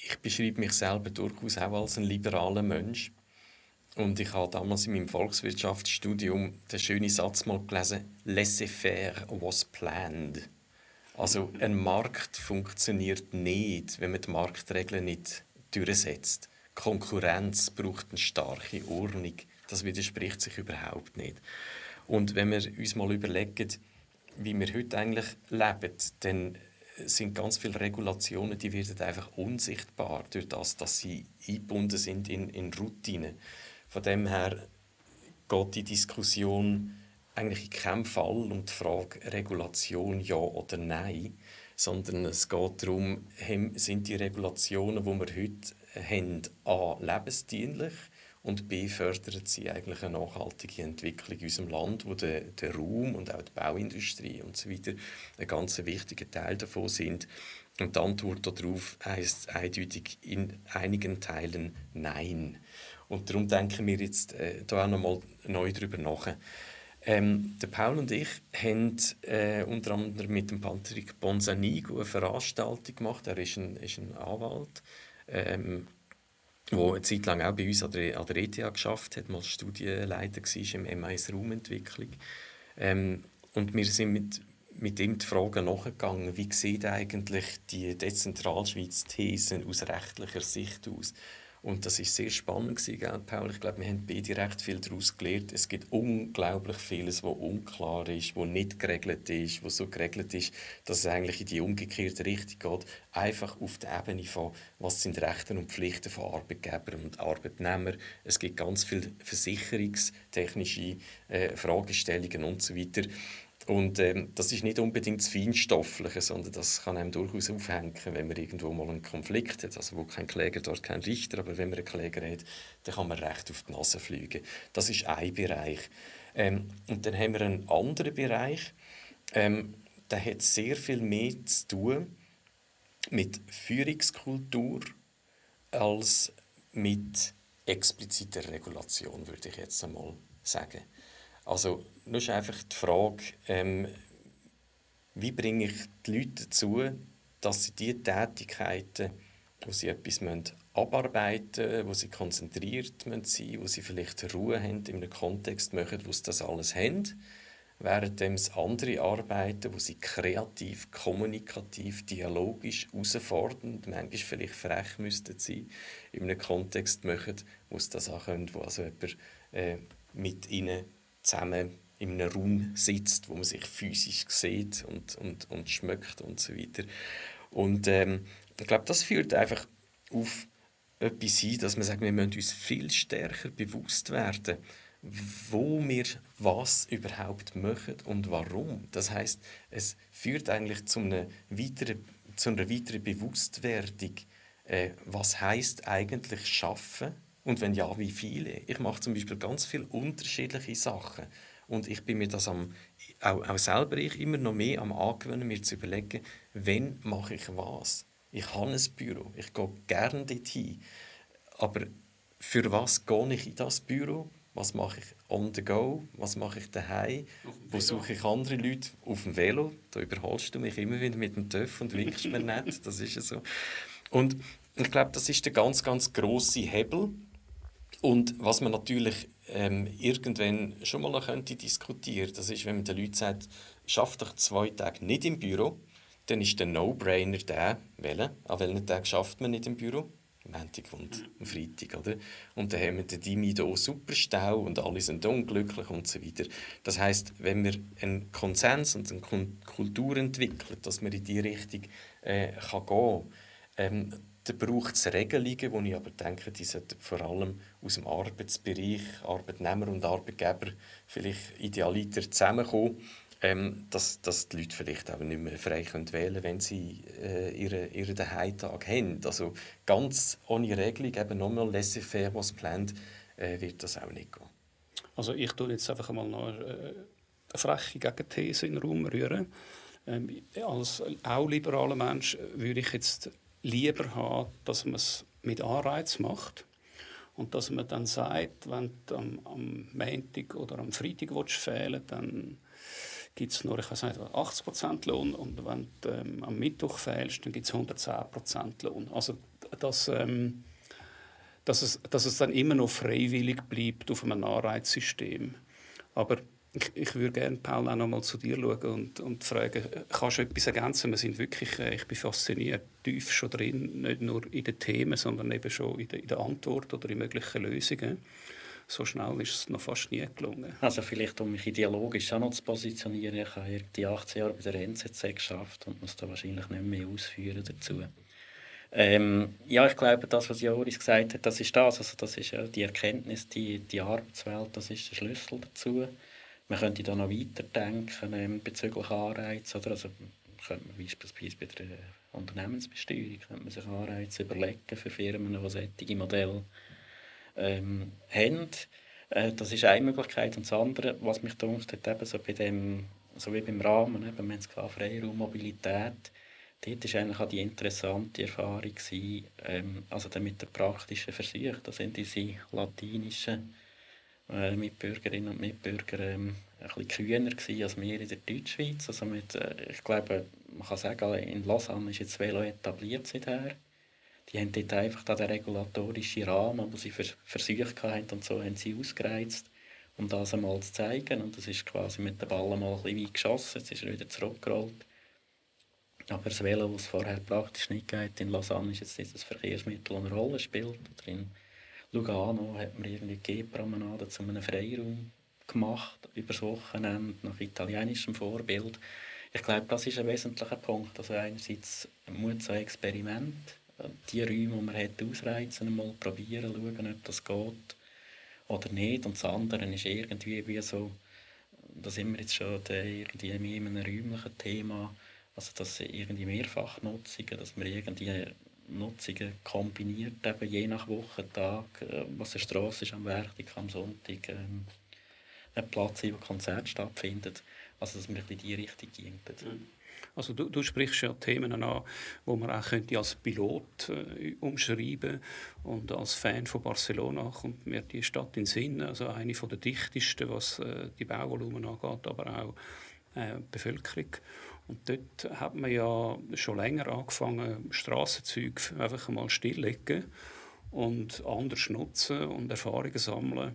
ich beschreibe mich selber durchaus auch als ein liberaler Mensch. Und ich habe damals in meinem Volkswirtschaftsstudium den schönen Satz mal gelesen: Laissez-faire was planned. Also, ein Markt funktioniert nicht, wenn man die Marktregeln nicht durchsetzt. Konkurrenz braucht eine starke Ordnung. Das widerspricht sich überhaupt nicht. Und wenn wir uns mal überlegen, wie wir heute eigentlich leben, dann sind ganz viele Regulationen, die werden einfach unsichtbar durch das, dass sie eingebunden sind in, in Routinen. Von dem her geht die Diskussion eigentlich in keinem Fall um die Frage Regulation ja oder nein, sondern es geht darum, sind die Regulationen, die wir heute haben, a lebensdienlich und B fördert sie eigentlich eine nachhaltige Entwicklung in unserem Land, wo der, der Raum und auch die Bauindustrie und so weiter ein ganz wichtiger Teil davon sind. Und die Antwort darauf heißt eindeutig in einigen Teilen Nein. Und darum denken wir jetzt äh, da auch nochmal neu darüber nach. Ähm, der Paul und ich haben äh, unter anderem mit dem Patrick Bonsanigo eine Veranstaltung gemacht. Er ist ein, ist ein Anwalt. Ähm, wo eine Zeit lang auch bei uns an der, an der ETH geschafft hat, mal Studienleiter war im M1 Raumentwicklung. Ähm, und wir sind mit, mit ihm die Frage nachgegangen, wie sieht eigentlich die Dezentralschweiz-These aus rechtlicher Sicht aus? Und das ist sehr spannend gewesen, gell, Paul. Ich glaube, wir haben beide recht viel daraus gelernt. Es gibt unglaublich vieles, was unklar ist, was nicht geregelt ist, was so geregelt ist, dass es eigentlich in die umgekehrte Richtung geht. Einfach auf der Ebene von, was sind Rechte und Pflichten von Arbeitgebern und Arbeitnehmern. Es gibt ganz viele versicherungstechnische äh, Fragestellungen und so weiter. Und ähm, das ist nicht unbedingt das Feinstoffliche, sondern das kann einem durchaus aufhängen, wenn man irgendwo mal einen Konflikt hat. Also wo kein Kläger, dort kein Richter, aber wenn man einen Kläger hat, dann kann man recht auf die Nase fliegen. Das ist ein Bereich. Ähm, und dann haben wir einen anderen Bereich, ähm, der hat sehr viel mehr zu tun mit Führungskultur als mit expliziter Regulation, würde ich jetzt einmal sagen. Also, nur ist einfach die Frage, ähm, wie bringe ich die Leute dazu, dass sie die Tätigkeiten, wo sie etwas abarbeiten müssen, wo sie konzentriert müssen sein wo sie vielleicht Ruhe haben, in einem Kontext machen, wo sie das alles haben, während es andere Arbeiten, wo sie kreativ, kommunikativ, dialogisch, herausfordernd, manchmal vielleicht frech müssten sein, in einem Kontext machen, wo sie das auch können, wo also jemand äh, mit ihnen zusammen in einem Raum sitzt, wo man sich physisch sieht und, und, und schmeckt und so weiter. Und ähm, ich glaube, das führt einfach auf etwas hin, dass man sagt, wir müssen uns viel stärker bewusst werden, wo wir was überhaupt machen und warum. Das heißt, es führt eigentlich zu einer weiteren, zu einer weiteren Bewusstwerdung, äh, was heißt eigentlich schaffen und wenn ja, wie viele? Ich mache zum Beispiel ganz viele unterschiedliche Sachen. Und ich bin mir das am, auch, auch selber ich immer noch mehr am angewöhnen, mir zu überlegen, wann mache ich was. Ich habe ein Büro, ich gehe gerne dorthin. Aber für was gehe ich in das Büro? Was mache ich on the go? Was mache ich daheim? Wo suche ich andere Leute? Auf dem Velo. Da überholst du mich immer wieder mit dem TÜV und winkst mir [laughs] nicht. Das ist ja so. Und ich glaube, das ist der ganz, ganz große Hebel, und was man natürlich ähm, irgendwann schon mal noch könnte diskutieren das ist, wenn man den Leuten sagt, schafft doch zwei Tage nicht im Büro, dann ist der No-Brainer der, welchen? An welchen Tag schafft man nicht im Büro? Montag und am Freitag, oder? Und dann haben wir den Dimi hier super Stau und alle sind unglücklich und so weiter. Das heißt, wenn wir einen Konsens und eine Kultur entwickeln, dass man in diese Richtung äh, kann gehen kann, ähm, da braucht es Regelungen, wo ich aber denke, die sollten vor allem aus dem Arbeitsbereich, Arbeitnehmer und Arbeitgeber vielleicht idealiter zusammenkommen, ähm, dass, dass die Leute vielleicht auch nicht mehr frei können wählen wenn sie äh, ihren ihre Daheimtag haben. Also ganz ohne Regelung, eben nochmal laissez-faire, was plant, äh, wird das auch nicht gehen. Also ich tue jetzt einfach mal noch äh, eine freche Gegenthese in den Raum rühren. Ähm, als auch liberaler Mensch würde ich jetzt lieber haben, dass man es mit Anreiz macht und dass man dann sagt, wenn du am, am Montag oder am Freitag fehlen dann gibt es nur ich weiß nicht, 80% Lohn und wenn du ähm, am Mittwoch fehlst, dann gibt es 110% Lohn. Also dass, ähm, dass, es, dass es dann immer noch freiwillig bleibt auf einem Anreizsystem. Aber ich, ich würde gerne, Paul, auch noch mal zu dir schauen und, und fragen, kannst du etwas ergänzen? Wir sind wirklich, äh, ich bin fasziniert, tief schon drin, nicht nur in den Themen, sondern eben schon in der, in der Antwort oder in möglichen Lösungen. So schnell ist es noch fast nie gelungen. Also vielleicht, um mich ideologisch auch noch zu positionieren, ich habe die 18 Jahre bei der NZZ geschafft und muss da wahrscheinlich nicht mehr ausführen dazu. Ähm, ja, ich glaube, das, was Joris gesagt hat, das ist das. Also das ist ja die Erkenntnis, die, die Arbeitswelt, das ist der Schlüssel dazu. Man könnte da noch weiterdenken ähm, bezüglich Anreize. Oder? Also, könnte man beispielsweise bei der Unternehmensbesteuerung könnte man sich Anreize überlegen für Firmen, die solche Modelle ähm, haben. Äh, das ist eine Möglichkeit. Und das andere, was mich dunkt hat, eben so bei dem, so wie beim Rahmen, eben, wir haben es gehabt, dort war eigentlich auch die interessante Erfahrung, gewesen, ähm, also mit den praktischen Versuchen, das sind diese latinischen äh, Mitbürgerinnen und Mitbürger ähm, ein bisschen kühner gewesen als wir in der Deutschschweiz. Also mit, äh, ich glaube, man kann sagen, in Lausanne ist jetzt Velo etabliert seither. Die haben dort einfach den regulatorischen Rahmen, den sie für Versuche hatten und so, haben sie ausgereizt. um das einmal zu zeigen. Und das ist quasi mit dem Ball mal ein bisschen weit geschossen, jetzt ist er wieder zurückgerollt. Aber das Velo, das es vorher praktisch nicht geht, in Lausanne ist jetzt Verkehrsmittel, das eine Rolle spielt. Oder in Lugano hat man irgendwie die G-Promenade zu einem Freiraum gemacht, über Wochenende, nach italienischem Vorbild. Ich glaube, das ist ein wesentlicher Punkt. Also einerseits Mut zu Experiment, die Räume, die man hat, ausreizen, mal probieren, schauen, ob das geht oder nicht. Und das andere ist irgendwie wie so, da sind wir jetzt schon irgendwie mehr in einem räumlichen Thema, also dass irgendwie Mehrfachnutzungen, dass man irgendwie Nutzungen kombiniert, eben je nach Wochentag, äh, was eine Straße ist am Werktag, am Sonntag, ähm, ein Platz, wo Konzert stattfindet. Also dass man in die Richtung ging. Mhm. Also du, du, sprichst ja Themen an, wo man auch könnte als Pilot äh, umschreiben und als Fan von Barcelona kommt mir die Stadt in den Sinn, also eine von der dichtesten, was äh, die Bauvolumen angeht, aber auch äh, Bevölkerung. Und dort hat man ja schon länger angefangen, Strassenzüge einfach mal stilllegen und anders nutzen und Erfahrungen sammeln.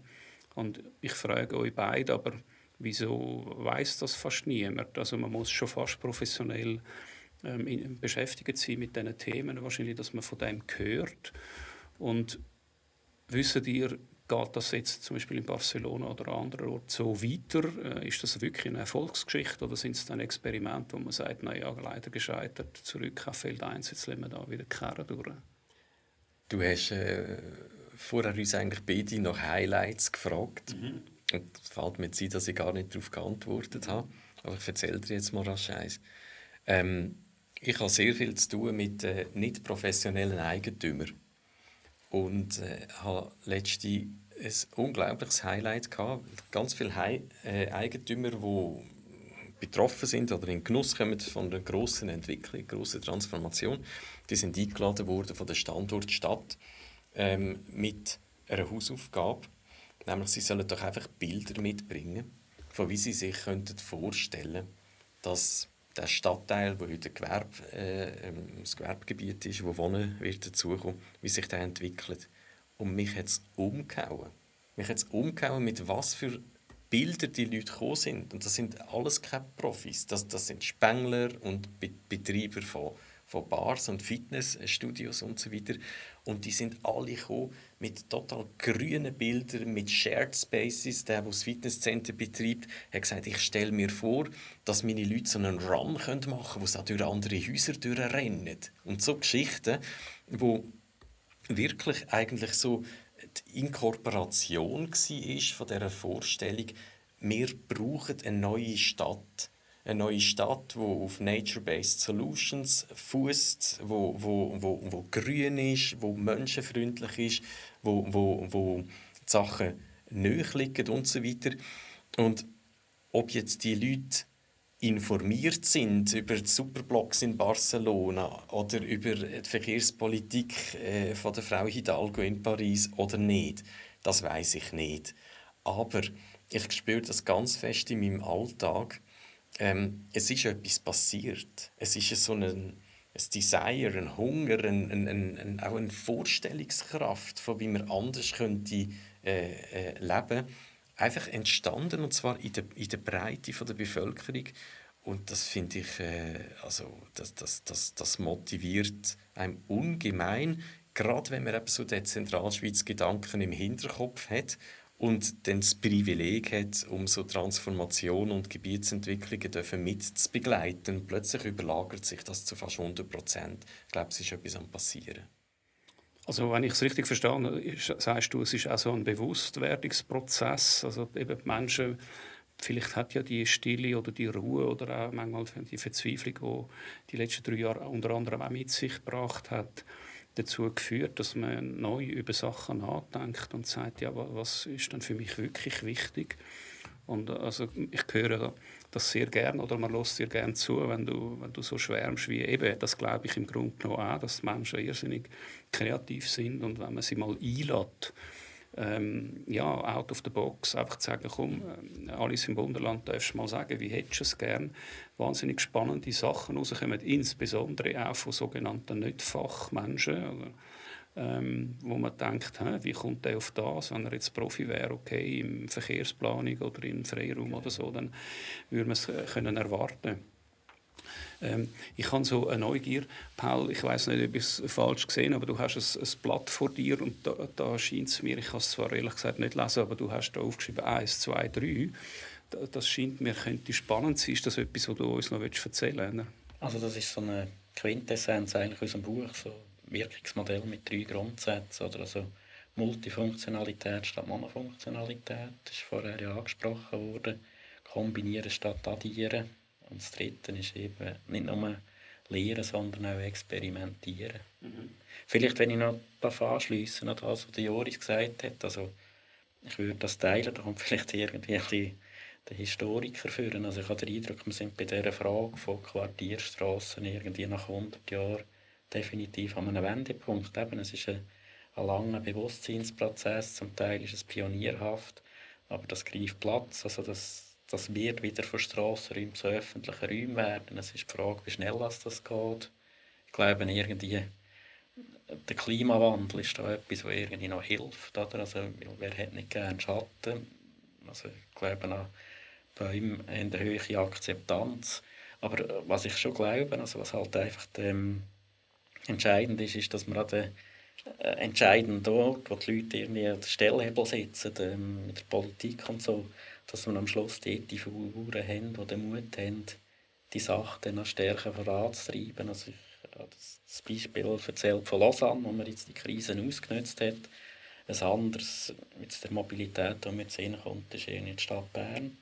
Und ich frage euch beide, aber wieso weiß das fast niemand? Also man muss schon fast professionell ähm, beschäftigt sein mit diesen Themen, wahrscheinlich, dass man von dem hört. Und wisst ihr, geht das jetzt zum Beispiel in Barcelona oder an anderen Orten so weiter? Äh, ist das wirklich eine Erfolgsgeschichte oder sind es dann Experimente, wo man sagt, naja, leider gescheitert, zurück auf Feld 1, jetzt lassen wir da wieder kehren durch? Du hast äh, vorher uns eigentlich beide nach Highlights gefragt. Mhm. Und es fällt mir Zeit, dass ich gar nicht darauf geantwortet habe. Aber ich erzähle dir jetzt mal rasch eins. Ähm, ich habe sehr viel zu tun mit äh, nicht professionellen Eigentümern. Und äh, habe letzte ein unglaubliches Highlight gehabt. Ganz viele He äh, Eigentümer, die betroffen sind oder in Genuss kommen von einer grossen Entwicklung, grossen Transformation, die sind eingeladen worden von der Standortstadt ähm, mit einer Hausaufgabe, nämlich sie sollen doch einfach Bilder mitbringen, von wie sie sich könnten vorstellen, dass der Stadtteil, wo heute Gewerbe, äh, ähm, das Gewerbegebiet ist, wo Wohnen wird dazukommen, wie sich der entwickelt. Und mich hat es umgehauen. Mich hat es umgehauen, mit was für Bilder die Leute gekommen sind. Und das sind alles keine Profis. Das, das sind Spengler und Be Betreiber von, von Bars und Fitnessstudios und so weiter. Und die sind alle gekommen mit total grünen Bildern, mit Shared Spaces. Der, der das Fitnesscenter betreibt, hat gesagt, ich stelle mir vor, dass meine Leute so einen Run machen können, wo sie durch andere Häuser durchrennen. Und so Geschichten, wo wirklich eigentlich so die Inkorporation war von dieser Vorstellung, wir brauchen eine neue Stadt. Eine neue Stadt, die auf Nature-Based Solutions fußt, wo, wo, wo, wo grün ist, wo menschenfreundlich ist, wo, wo, wo die Sachen näher liegen und so weiter. Und ob jetzt die Leute informiert sind über die Superblocks in Barcelona oder über die Verkehrspolitik äh, von der Frau Hidalgo in Paris oder nicht, das weiß ich nicht. Aber ich spüre das ganz fest in meinem Alltag. Ähm, es ist etwas passiert. Es ist so ein, ein Desire, ein Hunger, ein, ein, ein, auch eine Vorstellungskraft, von wie man anders könnte äh, äh, leben einfach entstanden und zwar in der, in der Breite von der Bevölkerung und das finde ich, äh, also das, das, das, das motiviert einem ungemein, gerade wenn man eben so den Zentralschweiz-Gedanken im Hinterkopf hat und dann das Privileg hat, um so Transformation und Gebietsentwicklungen dürfen mitzubegleiten. Plötzlich überlagert sich das zu fast 100 Prozent. Ich glaube, es ist etwas am passieren. Also wenn ich es richtig verstanden sagst du, es ist auch so ein Bewusstwerdungsprozess. Also eben die Menschen, vielleicht hat ja die Stille oder die Ruhe oder auch manchmal die Verzweiflung, die die letzten drei Jahre unter anderem auch mit sich gebracht hat, dazu geführt, dass man neu über Sachen nachdenkt und sagt, ja, was ist denn für mich wirklich wichtig? Und also ich höre das sehr gern oder man lässt dir gern zu, wenn du, wenn du so schwärmst wie eben, das glaube ich im Grunde genommen auch, dass Menschen irrsinnig kreativ sind und wenn man sie mal einlädt, ähm, ja, out of the box, einfach zu sagen, komm, äh, alles im Wunderland darfst du mal sagen, wie hättest du es gern. Wahnsinnig spannende Sachen rauskommen, insbesondere auch von sogenannten Nicht-Fachmenschen. Ähm, wo man denkt, hä, wie kommt der auf das? Wenn er jetzt Profi wäre, okay, im Verkehrsplanung oder im Freiraum oder so, dann würde man es äh, können erwarten. Ähm, ich habe so eine Neugier, Paul, ich weiß nicht, ob ich es falsch gesehen aber du hast ein, ein Blatt vor dir und da, da scheint es mir, ich kann es zwar ehrlich gesagt nicht lesen, aber du hast da aufgeschrieben 1, 2, 3. Das scheint mir könnte spannend sein. Ist das etwas, was du uns noch erzählen willst? Also das ist so eine Quintessenz eigentlich aus dem Buch, so Wirkungsmodell mit drei Grundsätzen. Oder also Multifunktionalität statt Monofunktionalität, das ist vorher ja angesprochen worden. Kombinieren statt addieren. Und das Dritte ist eben nicht nur lehren, sondern auch experimentieren. Mhm. Vielleicht, wenn ich noch anschliessen an das, was Joris gesagt hat, also ich würde das teilen, da kommt vielleicht irgendwie ein bisschen der Historiker führen. Also ich habe den Eindruck, wir sind bei dieser Frage von Quartierstraßen irgendwie nach 100 Jahren definitiv an einem Wendepunkt. Eben, es ist ein, ein langer Bewusstseinsprozess, zum Teil ist es pionierhaft, aber das greift Platz. Also das, das wird wieder von Strassenräumen zu öffentlichen Räumen werden. Es ist die Frage, wie schnell das geht. Ich glaube, irgendwie der Klimawandel ist da etwas, was irgendwie noch hilft. Oder? Also, wer hat nicht gerne Schatten? Also, ich glaube, noch Bäume haben eine hohe Akzeptanz. Aber äh, was ich schon glaube, also was halt einfach ähm, entscheidend ist, ist, dass man an den äh, entscheidenden dort, wo die Leute irgendwie an den Stellhebel sitzen, ähm, mit der Politik und so, dass man am Schluss dort die Figuren haben, die den Mut haben, die Sache dann noch stärker voranzutreiben. Also ich habe das Beispiel erzählt von Lausanne, wo man jetzt die Krisen ausgenutzt hat. Ein anderes mit der Mobilität, die mir zu kommt, ist in die Stadt Bern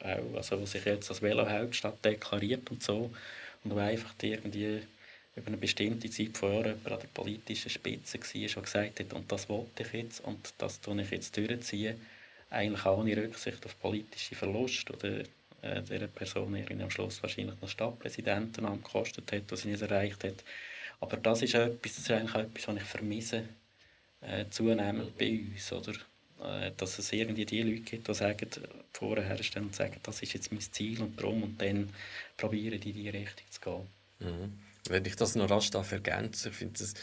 auch, also sich jetzt als Velohauptstadt deklariert und so und wo einfach irgendwie über eine bestimmte Zeit von Jahren an der politischen Spitze war und gesagt hat, und das wollte ich jetzt und das tue ich jetzt durchziehen, eigentlich ohne Rücksicht auf politische Verluste oder äh, der Person irgendwie am Schluss wahrscheinlich noch Stadtpräsidentenamt gekostet hat, was sie nicht erreicht hat. Aber das ist, etwas, das ist eigentlich etwas, was ich vermisse, äh, zunehmend bei uns. Oder? Äh, dass es irgendwie die Leute gibt, die sagen, vorher stehen und sagen, das ist jetzt mein Ziel und darum und dann probieren die in diese Richtung zu gehen. Mhm. Wenn ich das noch rasch ergänzen ich finde es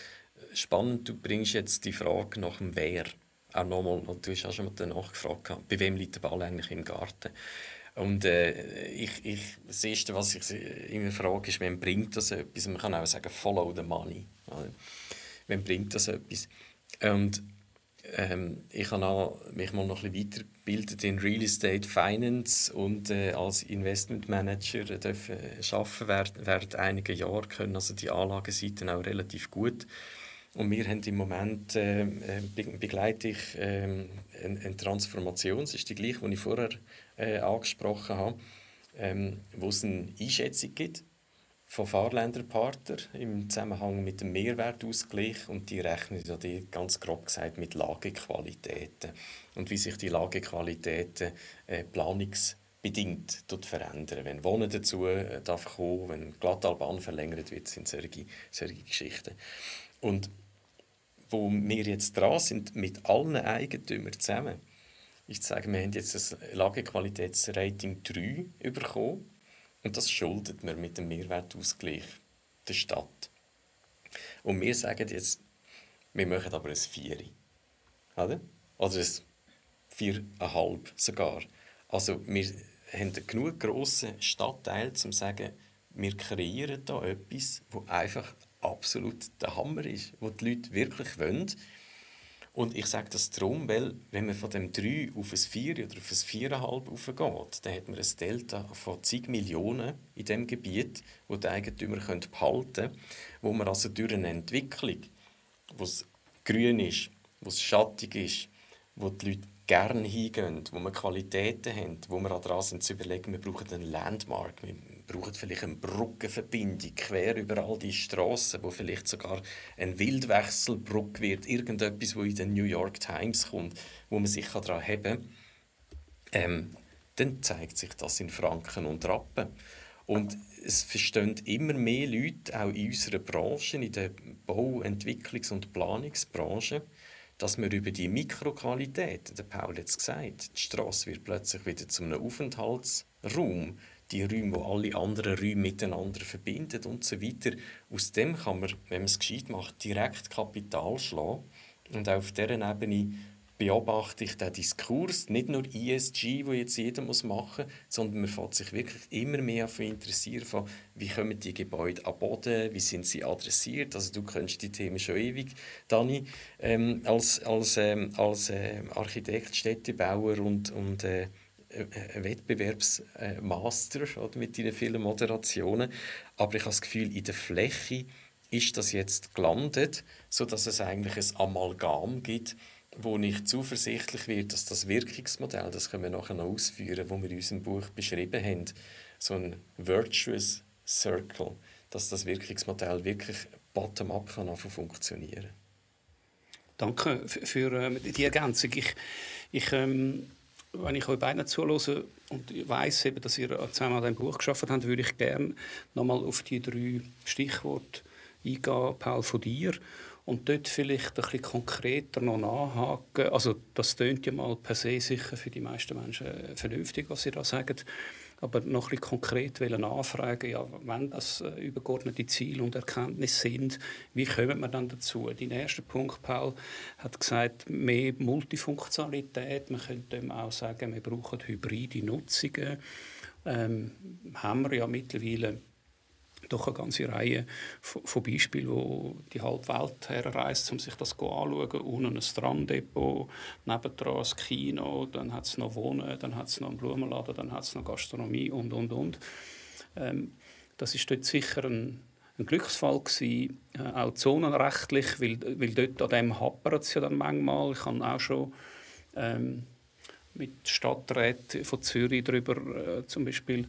spannend, du bringst jetzt die Frage nach dem Wer auch nochmal, du hast auch schon mal danach gefragt, bei wem liegt der Ball eigentlich im Garten? Und äh, ich, ich, das Erste, was ich immer frage, ist, wem bringt das etwas? Man kann auch sagen, follow the money. Wem bringt das etwas? Und ähm, ich habe mich mal noch ein bisschen weitergebildet in Real Estate Finance und äh, als Investmentmanager dürfen arbeiten während, während einiger Jahre können. Also die Anlageseiten auch relativ gut. Und wir haben im Moment äh, äh begleite ich äh, eine, eine, Transformation, das ist die gleiche, die ich vorher äh, angesprochen habe, ähm, wo es eine Einschätzung gibt von Fahrländerpartner im Zusammenhang mit dem Mehrwertausgleich und die rechnen ja die ganz grob gesagt mit Lagequalitäten und wie sich die Lagequalitäten äh, planungsbedingt verändern. Wenn Wohnen dazu äh, darf kommen, wenn Glattalbahn verlängert wird, sind solche, solche Geschichten. Und wo wir jetzt dran sind mit allen Eigentümern zusammen, ist zu sagen, wir haben jetzt ein Lagequalitätsrating 3 bekommen und das schuldet man mit dem Mehrwertausgleich der Stadt. Und wir sagen jetzt, wir machen aber ein Vieri. Oder? Oder ein Viereinhalb sogar. Also wir haben einen genug grossen Stadtteil, um zu sagen, wir kreieren da etwas, das einfach absolut der Hammer ist, wo die Leute wirklich wollen. Und ich sage das darum, weil wenn man von dem 3 auf ein 4 oder auf ein 4,5 aufgeht, dann hat man ein Delta von zig Millionen in dem Gebiet, wo die Eigentümer behalten können, wo man also durch eine Entwicklung, wo es grün ist, wo es schattig ist, wo die Leute gerne hingehen, wo wir Qualitäten haben, wo wir daran sind zu überlegen, wir brauchen einen Landmark, wir brauchen vielleicht eine Brückenverbindung quer über all die Straßen, wo vielleicht sogar ein Wildwechselbrücke wird, irgendetwas, wo in den New York Times kommt, wo man sich daran haben kann, ähm, dann zeigt sich das in Franken und Rappen. Und es verstehen immer mehr Leute, auch in unserer Branche, in der Bau-, Entwicklungs- und Planungsbranche, dass wir über die Mikroqualität, der Paul hat es gesagt, die Straße wird plötzlich wieder zu einem Aufenthaltsraum die Räume, die alle anderen Räume miteinander verbinden und so weiter. Aus dem kann man, wenn man es gescheit macht, direkt Kapital schlagen. Und auf dieser Ebene beobachte ich den Diskurs, nicht nur ESG, wo jetzt jeder muss machen muss, sondern man fängt sich wirklich immer mehr dafür interessieren, von, wie kommen die Gebäude an Boden, wie sind sie adressiert. Also du kennst die Themen schon ewig, Dani, ähm, als, als, ähm, als äh, Architekt, Städtebauer und, und äh, Wettbewerbsmaster oder, mit deinen vielen Moderationen. Aber ich habe das Gefühl, in der Fläche ist das jetzt gelandet, sodass es eigentlich ein Amalgam gibt, wo ich zuversichtlich wird, dass das Wirkungsmodell, das können wir nachher noch ausführen, wo wir in unserem Buch beschrieben haben, so ein Virtuous Circle, dass das Wirkungsmodell wirklich bottom-up kann funktionieren. Danke für, für äh, die Ergänzung. Ich, ich ähm, wenn ich euch beiden zuhöre und eben, dass ihr zusammen an diesem Buch geschafft habt, würde ich gerne nochmal auf die drei Stichworte eingehen, Paul, von dir. Und dort vielleicht ein bisschen konkreter noch nachhaken. Also das tönt ja mal per se sicher für die meisten Menschen vernünftig, was sie da sagen. Aber noch bisschen konkret nachfragen, ja, wenn das äh, übergeordnete Ziele und Erkenntnisse sind, wie kommen wir dann dazu? Dein erster Punkt, Paul, hat gesagt, mehr Multifunktionalität. Man könnte auch sagen, wir brauchen hybride Nutzungen. Ähm, haben wir ja mittlerweile doch eine ganze Reihe von Beispielen, wo die halbe Welt herreist, um sich das anzuschauen. Unten ein Stranddepot, nebendran ein Kino, dann hat es noch Wohnen, dann hat es noch einen Blumenladen, dann hat es noch Gastronomie und, und, und. Ähm, das ist dort sicher ein, ein Glücksfall gewesen, äh, auch zonenrechtlich, weil, weil dort an dem hapert es ja dann manchmal. Ich habe auch schon ähm, mit Stadträten von Zürich darüber äh, zum Beispiel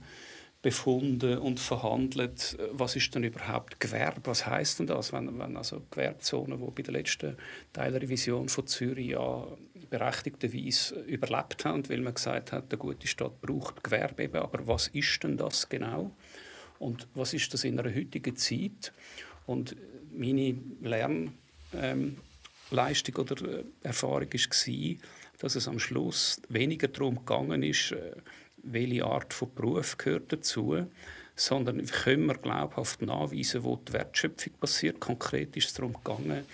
befunden und verhandelt, was ist denn überhaupt Gewerbe, was heißt denn das, wenn, wenn also Gewerbezonen, die bei der letzten Teilrevision von Zürich ja berechtigterweise überlebt haben, weil man gesagt hat, eine gute Stadt braucht Gewerbe eben, aber was ist denn das genau? Und was ist das in einer heutigen Zeit? Und meine Lernleistung ähm, oder äh, Erfahrung war, dass es am Schluss weniger darum gegangen ist, äh, welche Art von Beruf gehört dazu, sondern wie können wir glaubhaft nachweisen, wo die Wertschöpfung passiert. Konkret ist es darum gegangen,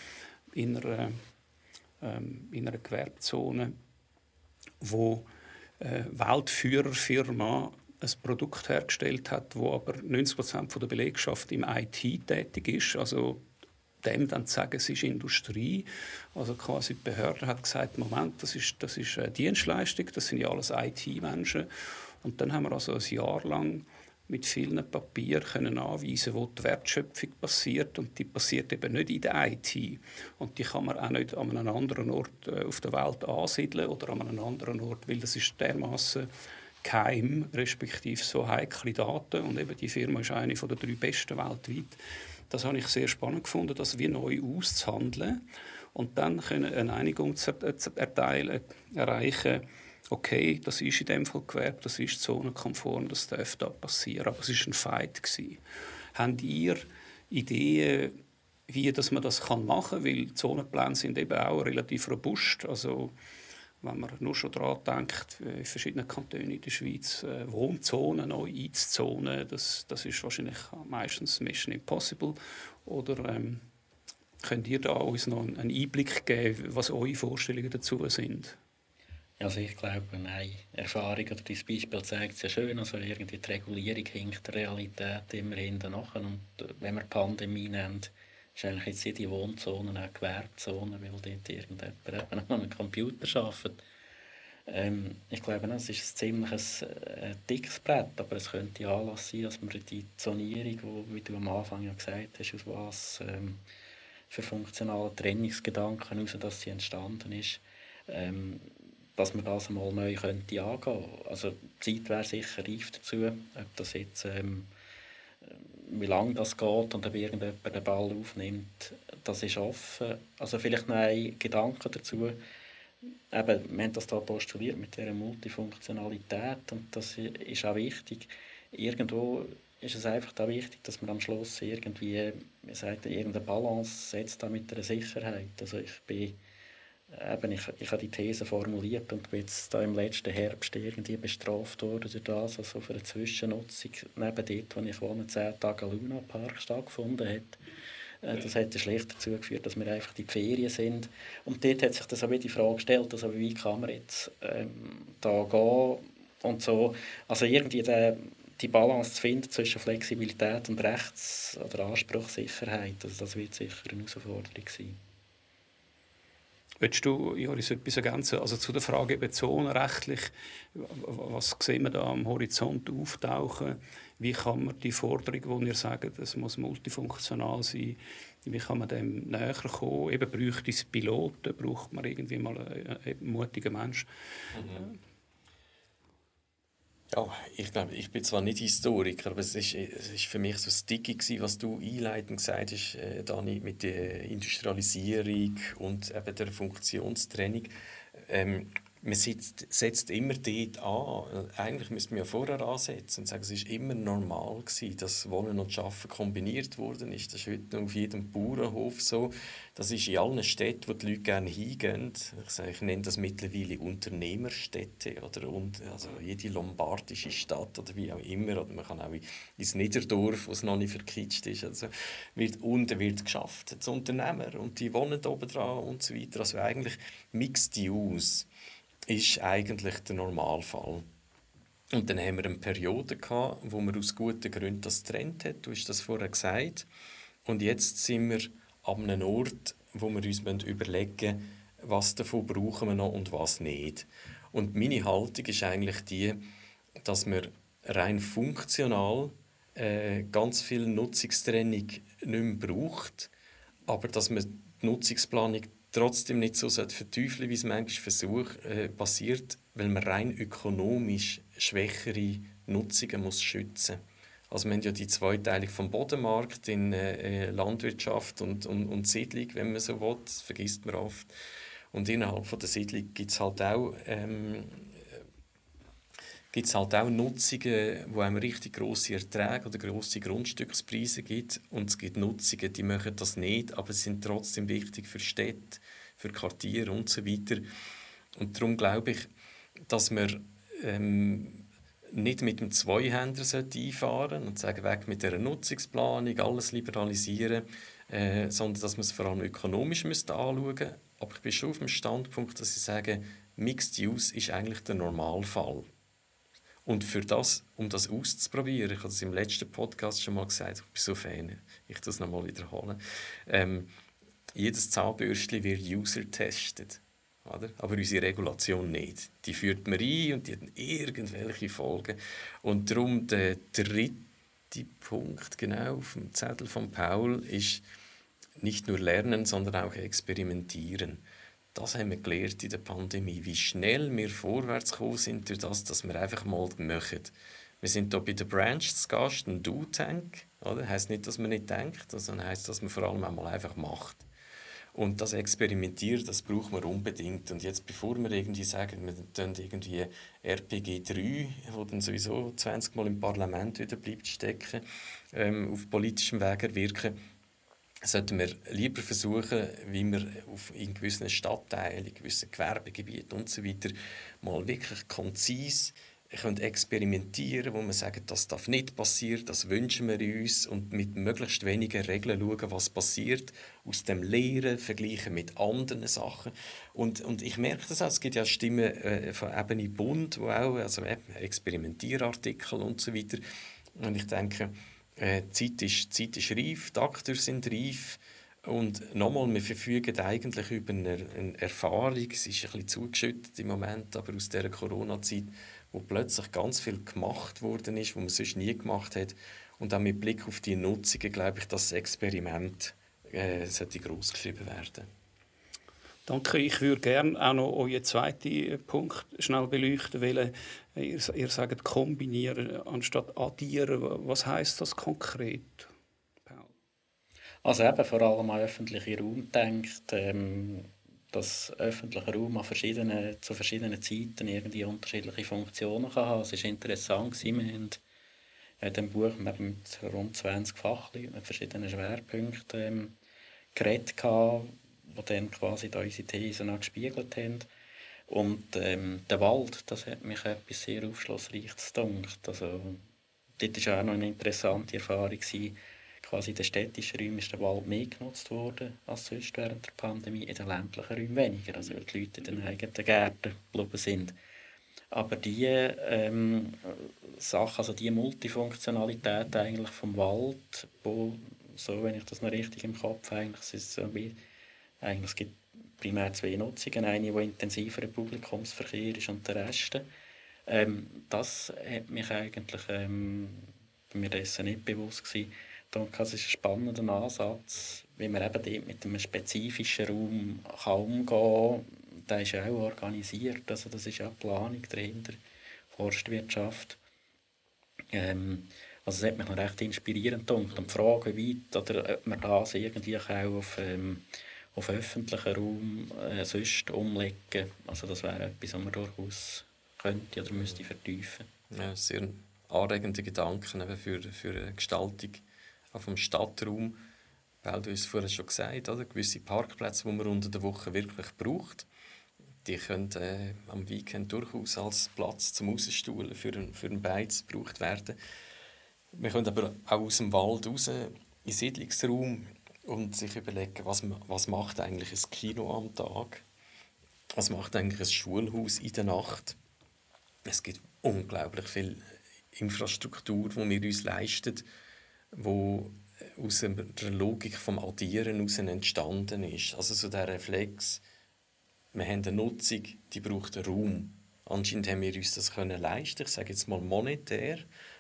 in einer, ähm, in einer Gewerbezone, wo eine äh, Weltführerfirma ein Produkt hergestellt hat, wo aber 90 Prozent der Belegschaft im IT tätig ist, also dem dann zu sagen, es ist Industrie. Also quasi die Behörde hat gesagt, Moment, das ist, das ist eine Dienstleistung, das sind ja alles IT-Menschen. Und dann haben wir also ein Jahr lang mit vielen Papieren können anweisen, wo die Wertschöpfung passiert und die passiert eben nicht in der IT und die kann man auch nicht an einem anderen Ort äh, auf der Welt ansiedeln oder an einem anderen Ort, weil das ist dermaßen geheim respektive so heikle Daten und eben die Firma ist eine von der drei besten weltweit das habe ich sehr spannend gefunden, das wie neu auszuhandeln und dann können eine Einigung zu erteilen, erreichen, okay, das ist in dem Fall Gewerbe, das ist zonenkonform, das darf da passieren, aber es war ein Fight gewesen. Habt ihr Ideen, wie dass man das machen kann? Weil Zonenpläne sind eben auch relativ robust, also wenn man nur schon daran denkt, in verschiedenen Kantonen in der Schweiz äh, Wohnzonen neu einzuzonen, das, das ist wahrscheinlich meistens Mission Impossible. Oder ähm, könnt ihr da uns noch einen Einblick geben, was eure Vorstellungen dazu sind? Also ich glaube, eine Erfahrung oder dein Beispiel zeigt es ja schön. Also irgendwie die Regulierung hinkt der Realität immer hinten nach. Und wenn wir Pandemie nennen, ist eigentlich jetzt in die Wohnzonen auch Gewerbezonen, weil dort irgendjemand eben an einem Computer arbeitet. Ähm, ich glaube, es ist ein ziemlich äh, dickes Brett, aber es könnte Anlass sein, dass man die Zonierung, wo, wie du am Anfang ja gesagt hast, aus was ähm, für funktionale Trennungsgedanken heraus, dass sie entstanden ist, ähm, dass man das einmal neu könnte angehen. Also die Zeit wäre sicher reif dazu, ob das jetzt ähm, wie lange das geht und ob irgendjemand den Ball aufnimmt, das ist offen. Also vielleicht noch ein Gedanke dazu. Eben, wir haben das hier postuliert mit dieser Multifunktionalität und das ist auch wichtig. Irgendwo ist es einfach auch wichtig, dass man am Schluss irgendwie, wie sagt, irgendeine Balance setzt da mit der Sicherheit. Also ich bin eben, ich, ich habe die These formuliert und bin jetzt da im letzten Herbst irgendwie bestraft worden durch das, also für eine Zwischennutzung neben dort, wo ich wohne, zehn Tage Luna Park stattgefunden hat. Äh, das hat schlecht dazu geführt, dass wir einfach in die Ferien sind. Und dort hat sich das auch wieder die Frage gestellt, also wie kann man jetzt ähm, da gehen und so. Also irgendwie der, die Balance zu finden zwischen Flexibilität und Rechts- oder Anspruchssicherheit, also das wird sicher eine Herausforderung sein. Willst du, Joris, etwas ergänzen? Also zu der Frage eben zonenrechtlich, was sehen wir da am Horizont auftauchen? Wie kann man die Forderung, die ihr sagt, es muss multifunktional sein, wie kann man dem näher kommen? Eben bräuchte es Piloten, braucht man irgendwie mal einen, mutigen Menschen? Mhm. Ja, ich glaube, ich bin zwar nicht Historiker, aber es ist, es ist für mich so sticky was du einleitend gesagt hast, äh, Dani, mit der Industrialisierung und eben der Funktionstrennung. Ähm, man setzt, setzt immer dort an. Eigentlich müsste man ja vorher ansetzen und sagen, es war immer normal gewesen, dass Wohnen und Arbeiten kombiniert worden ist. Das ist heute auf jedem Bauernhof so. Das ist in allen Städten, wo die Leute gerne hingehen. Ich, sage, ich nenne das mittlerweile Unternehmerstädte oder also jede lombardische Stadt oder wie auch immer. Oder man kann auch ins Niederdorf, wo es noch nicht verkitscht ist. Also wird, unten wird geschafft, als Unternehmer und die wohnen oben dran und so weiter. Also eigentlich mixed use ist eigentlich der Normalfall. Und dann haben wir eine Periode gehabt, wo man aus guten Gründen das getrennt hat. Du hast das vorher gesagt. Und jetzt sind wir an einem Ort, wo wir uns überlegen müssen, was davon brauchen wir noch und was nicht. Und meine Haltung ist eigentlich die, dass wir rein funktional äh, ganz viel Nutzungstrennung nicht mehr braucht, aber dass man die Nutzungsplanung trotzdem nicht so verteufeln wie es manchmal versucht, äh, passiert, weil man rein ökonomisch schwächere Nutzungen muss schützen also wir haben ja die Zweiteilung vom Bodenmarkt in äh, äh, Landwirtschaft und, und, und Siedlung, wenn man so will, das vergisst man oft. Und innerhalb von der Siedlung gibt es halt auch ähm, gibt es halt auch Nutzungen, wo einem richtig grosse Erträge oder grosse Grundstückspreise gibt. Und es gibt Nutzungen, die machen das nicht, aber sie sind trotzdem wichtig für Städte, für Quartiere und so weiter. Und darum glaube ich, dass man ähm, nicht mit dem Zweihänder einfahren und sagen, weg mit der Nutzungsplanung, alles liberalisieren, äh, sondern dass man es vor allem ökonomisch müsste anschauen müsste. Aber ich bin schon auf dem Standpunkt, dass ich sage, Mixed Use ist eigentlich der Normalfall. Und für das, um das auszuprobieren, ich habe es im letzten Podcast schon mal gesagt, ich bin so Fan, ich das nochmal wiederholen, ähm, jedes Zahnbürstchen wird user-tested. Oder? Aber unsere Regulation nicht. Die führt man ein und die hat irgendwelche Folgen. Und darum der dritte Punkt genau auf dem Zettel von Paul ist nicht nur lernen, sondern auch experimentieren. Das haben wir gelernt in der Pandemie, wie schnell wir vorwärts gekommen sind durch das, dass wir einfach mal machen. Wir sind hier bei der Branch zu Gast, ein Do-Tank. Heisst nicht, dass man nicht denkt, sondern heisst, dass man vor allem einmal einfach macht. Und das Experimentieren, das braucht man unbedingt. Und jetzt, bevor wir irgendwie sagen, wir tun irgendwie RPG 3, wo dann sowieso 20 Mal im Parlament wieder bleibt stecken, ähm, auf politischem Weg wirken, sollten wir lieber versuchen, wie wir auf in gewissen Stadtteilen, in gewissen Gewerbegebieten und so mal wirklich konzis können experimentieren, wo man sagt, das darf nicht passieren, das wünschen wir uns und mit möglichst wenigen Regeln schauen, was passiert, aus dem Lehren vergleichen mit anderen Sachen. Und, und ich merke das auch, es gibt ja Stimmen äh, von Ebene Bund, wo auch also Experimentierartikel und so weiter. Und ich denke, äh, die Zeit ist, die Zeit ist reif, die Akteure sind reif. Und nochmal, wir verfügen eigentlich über eine, eine Erfahrung, es ist ein bisschen zugeschüttet im Moment, aber aus dieser Corona-Zeit, wo plötzlich ganz viel gemacht worden ist, was man sonst nie gemacht hat. Und auch mit Blick auf die Nutzungen glaube ich, dass das Experiment äh, sollte groß geschrieben werden. Danke. Ich würde gerne auch noch euren zweiten Punkt schnell beleuchten, weil ihr, ihr sagt kombinieren anstatt addieren. Was heißt das konkret? Also eben vor allem an öffentlichen Raum denkt, ähm, dass öffentlicher Raum an verschiedenen, zu verschiedenen Zeiten irgendwie unterschiedliche Funktionen kann haben. Es war interessant, wir haben in diesem Buch mit rund 20 Fachleuten mit verschiedenen Schwerpunkten ähm, geredet, die dann quasi da unsere Thesen gespiegelt haben. Und ähm, der Wald, das hat mich etwas sehr Aufschlussreiches gedacht. Also, dort war auch noch eine interessante Erfahrung. Gewesen. Quasi in den städtischen Räumen ist der Wald mehr genutzt worden als sonst während der Pandemie, in den ländlichen Räumen weniger, also weil die Leute in den eigenen Gärten geblieben sind. Aber diese ähm, Sache, also die Multifunktionalität eigentlich vom Wald, wo, so wenn ich das noch richtig im Kopf habe, eigentlich, ist so wie, eigentlich es gibt primär zwei Nutzungen, eine, die intensiver Publikumsverkehr ist und der Rest. Ähm, das hat mich eigentlich ähm, mir dessen nicht bewusst gewesen. Denke, es ist ein spannender Ansatz, wie man eben dort mit einem spezifischen Raum kann umgehen kann. Der ist auch organisiert, also das ist auch Planung dahinter, Forstwirtschaft. Ähm, also es hat mich noch recht inspirierend gedacht. Und die Frage, wie weit, oder ob man das irgendwie auch auf, ähm, auf öffentlichen Raum äh, sonst umlegen Also das wäre etwas, was man durchaus könnte oder müsste vertiefen. Ja, sehr anregende Gedanken für, für eine Gestaltung vom Stadtraum. Weil du es vorhin schon gesagt hast, gewisse Parkplätze, die man unter der Woche wirklich braucht, die können äh, am Weekend durchaus als Platz zum Rausstuhlen für, ein, für einen Beiz gebraucht werden. Wir können aber auch aus dem Wald raus in den Siedlungsraum und sich überlegen, was, was macht eigentlich ein Kino am Tag? Was macht eigentlich ein Schulhaus in der Nacht? Es gibt unglaublich viel Infrastruktur, die wir uns leisten, wo aus der Logik vom Addieren heraus entstanden ist. Also so der Reflex, wir haben eine Nutzung, die braucht Raum. Anscheinend haben wir uns das können leisten, ich sage jetzt mal monetär,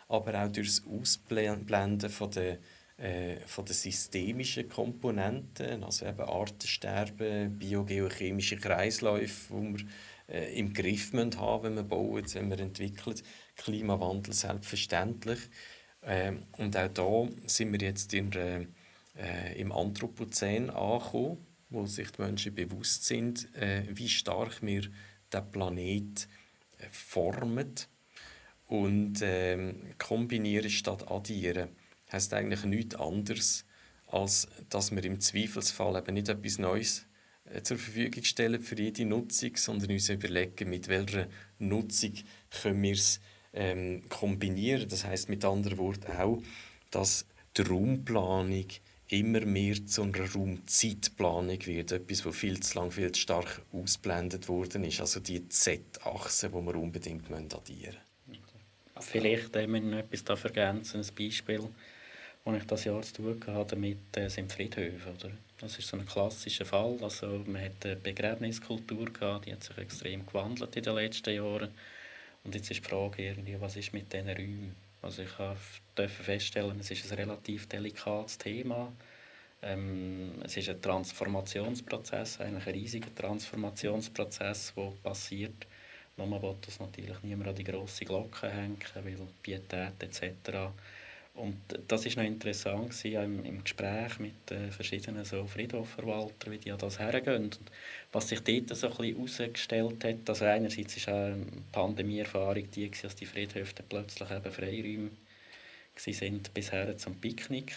aber auch durch das Ausblenden von der äh, von den systemischen Komponenten, also eben Artensterben, biogeochemische Kreisläufe, die wir äh, im Griff haben wenn wir bauen, wenn wir entwickeln. Klimawandel selbstverständlich. Äh, und auch da sind wir jetzt in der, äh, im Anthropozän angekommen, wo sich die Menschen bewusst sind, äh, wie stark wir den Planet äh, formen. Und ähm, kombinieren statt addieren heißt eigentlich nichts anderes, als dass wir im Zweifelsfall eben nicht etwas Neues äh, zur Verfügung stellen für jede Nutzung, sondern uns überlegen, mit welcher Nutzung können wir es ähm, kombinieren. Das heißt mit anderen Worten auch, dass die Raumplanung immer mehr zu einer Raumzeitplanung wird. Etwas, was viel zu lang, viel zu stark ausblendet worden ist. Also die Z-Achse, die wir unbedingt addieren müssen. Vielleicht äh, wir noch etwas ergänzen, ein Beispiel als ich das Jahr zu tun hatte, mit äh, sind Friedhöfe. Oder? Das ist so ein klassischer Fall. Also, man hat eine Begräbniskultur, gehabt, die hat sich extrem gewandelt in den letzten Jahren. Und jetzt ist die Frage, irgendwie, was ist mit diesen Räumen? Also ich durfte feststellen, es ist ein relativ delikates Thema. Ähm, es ist ein Transformationsprozess, eigentlich ein riesiger Transformationsprozess, der passiert. Nur man will das natürlich niemand an die grosse Glocke hängen, weil Pietät etc. Und das ist noch interessant gewesen, im, im Gespräch mit äh, verschiedenen so Friedhofverwaltern, wie die an das hergehen. Und was sich dort so herausgestellt hat, also einerseits war eine Pandemieerfahrung die, dass die Friedhöfe plötzlich eben Freiräume sind bisher zum Picknick.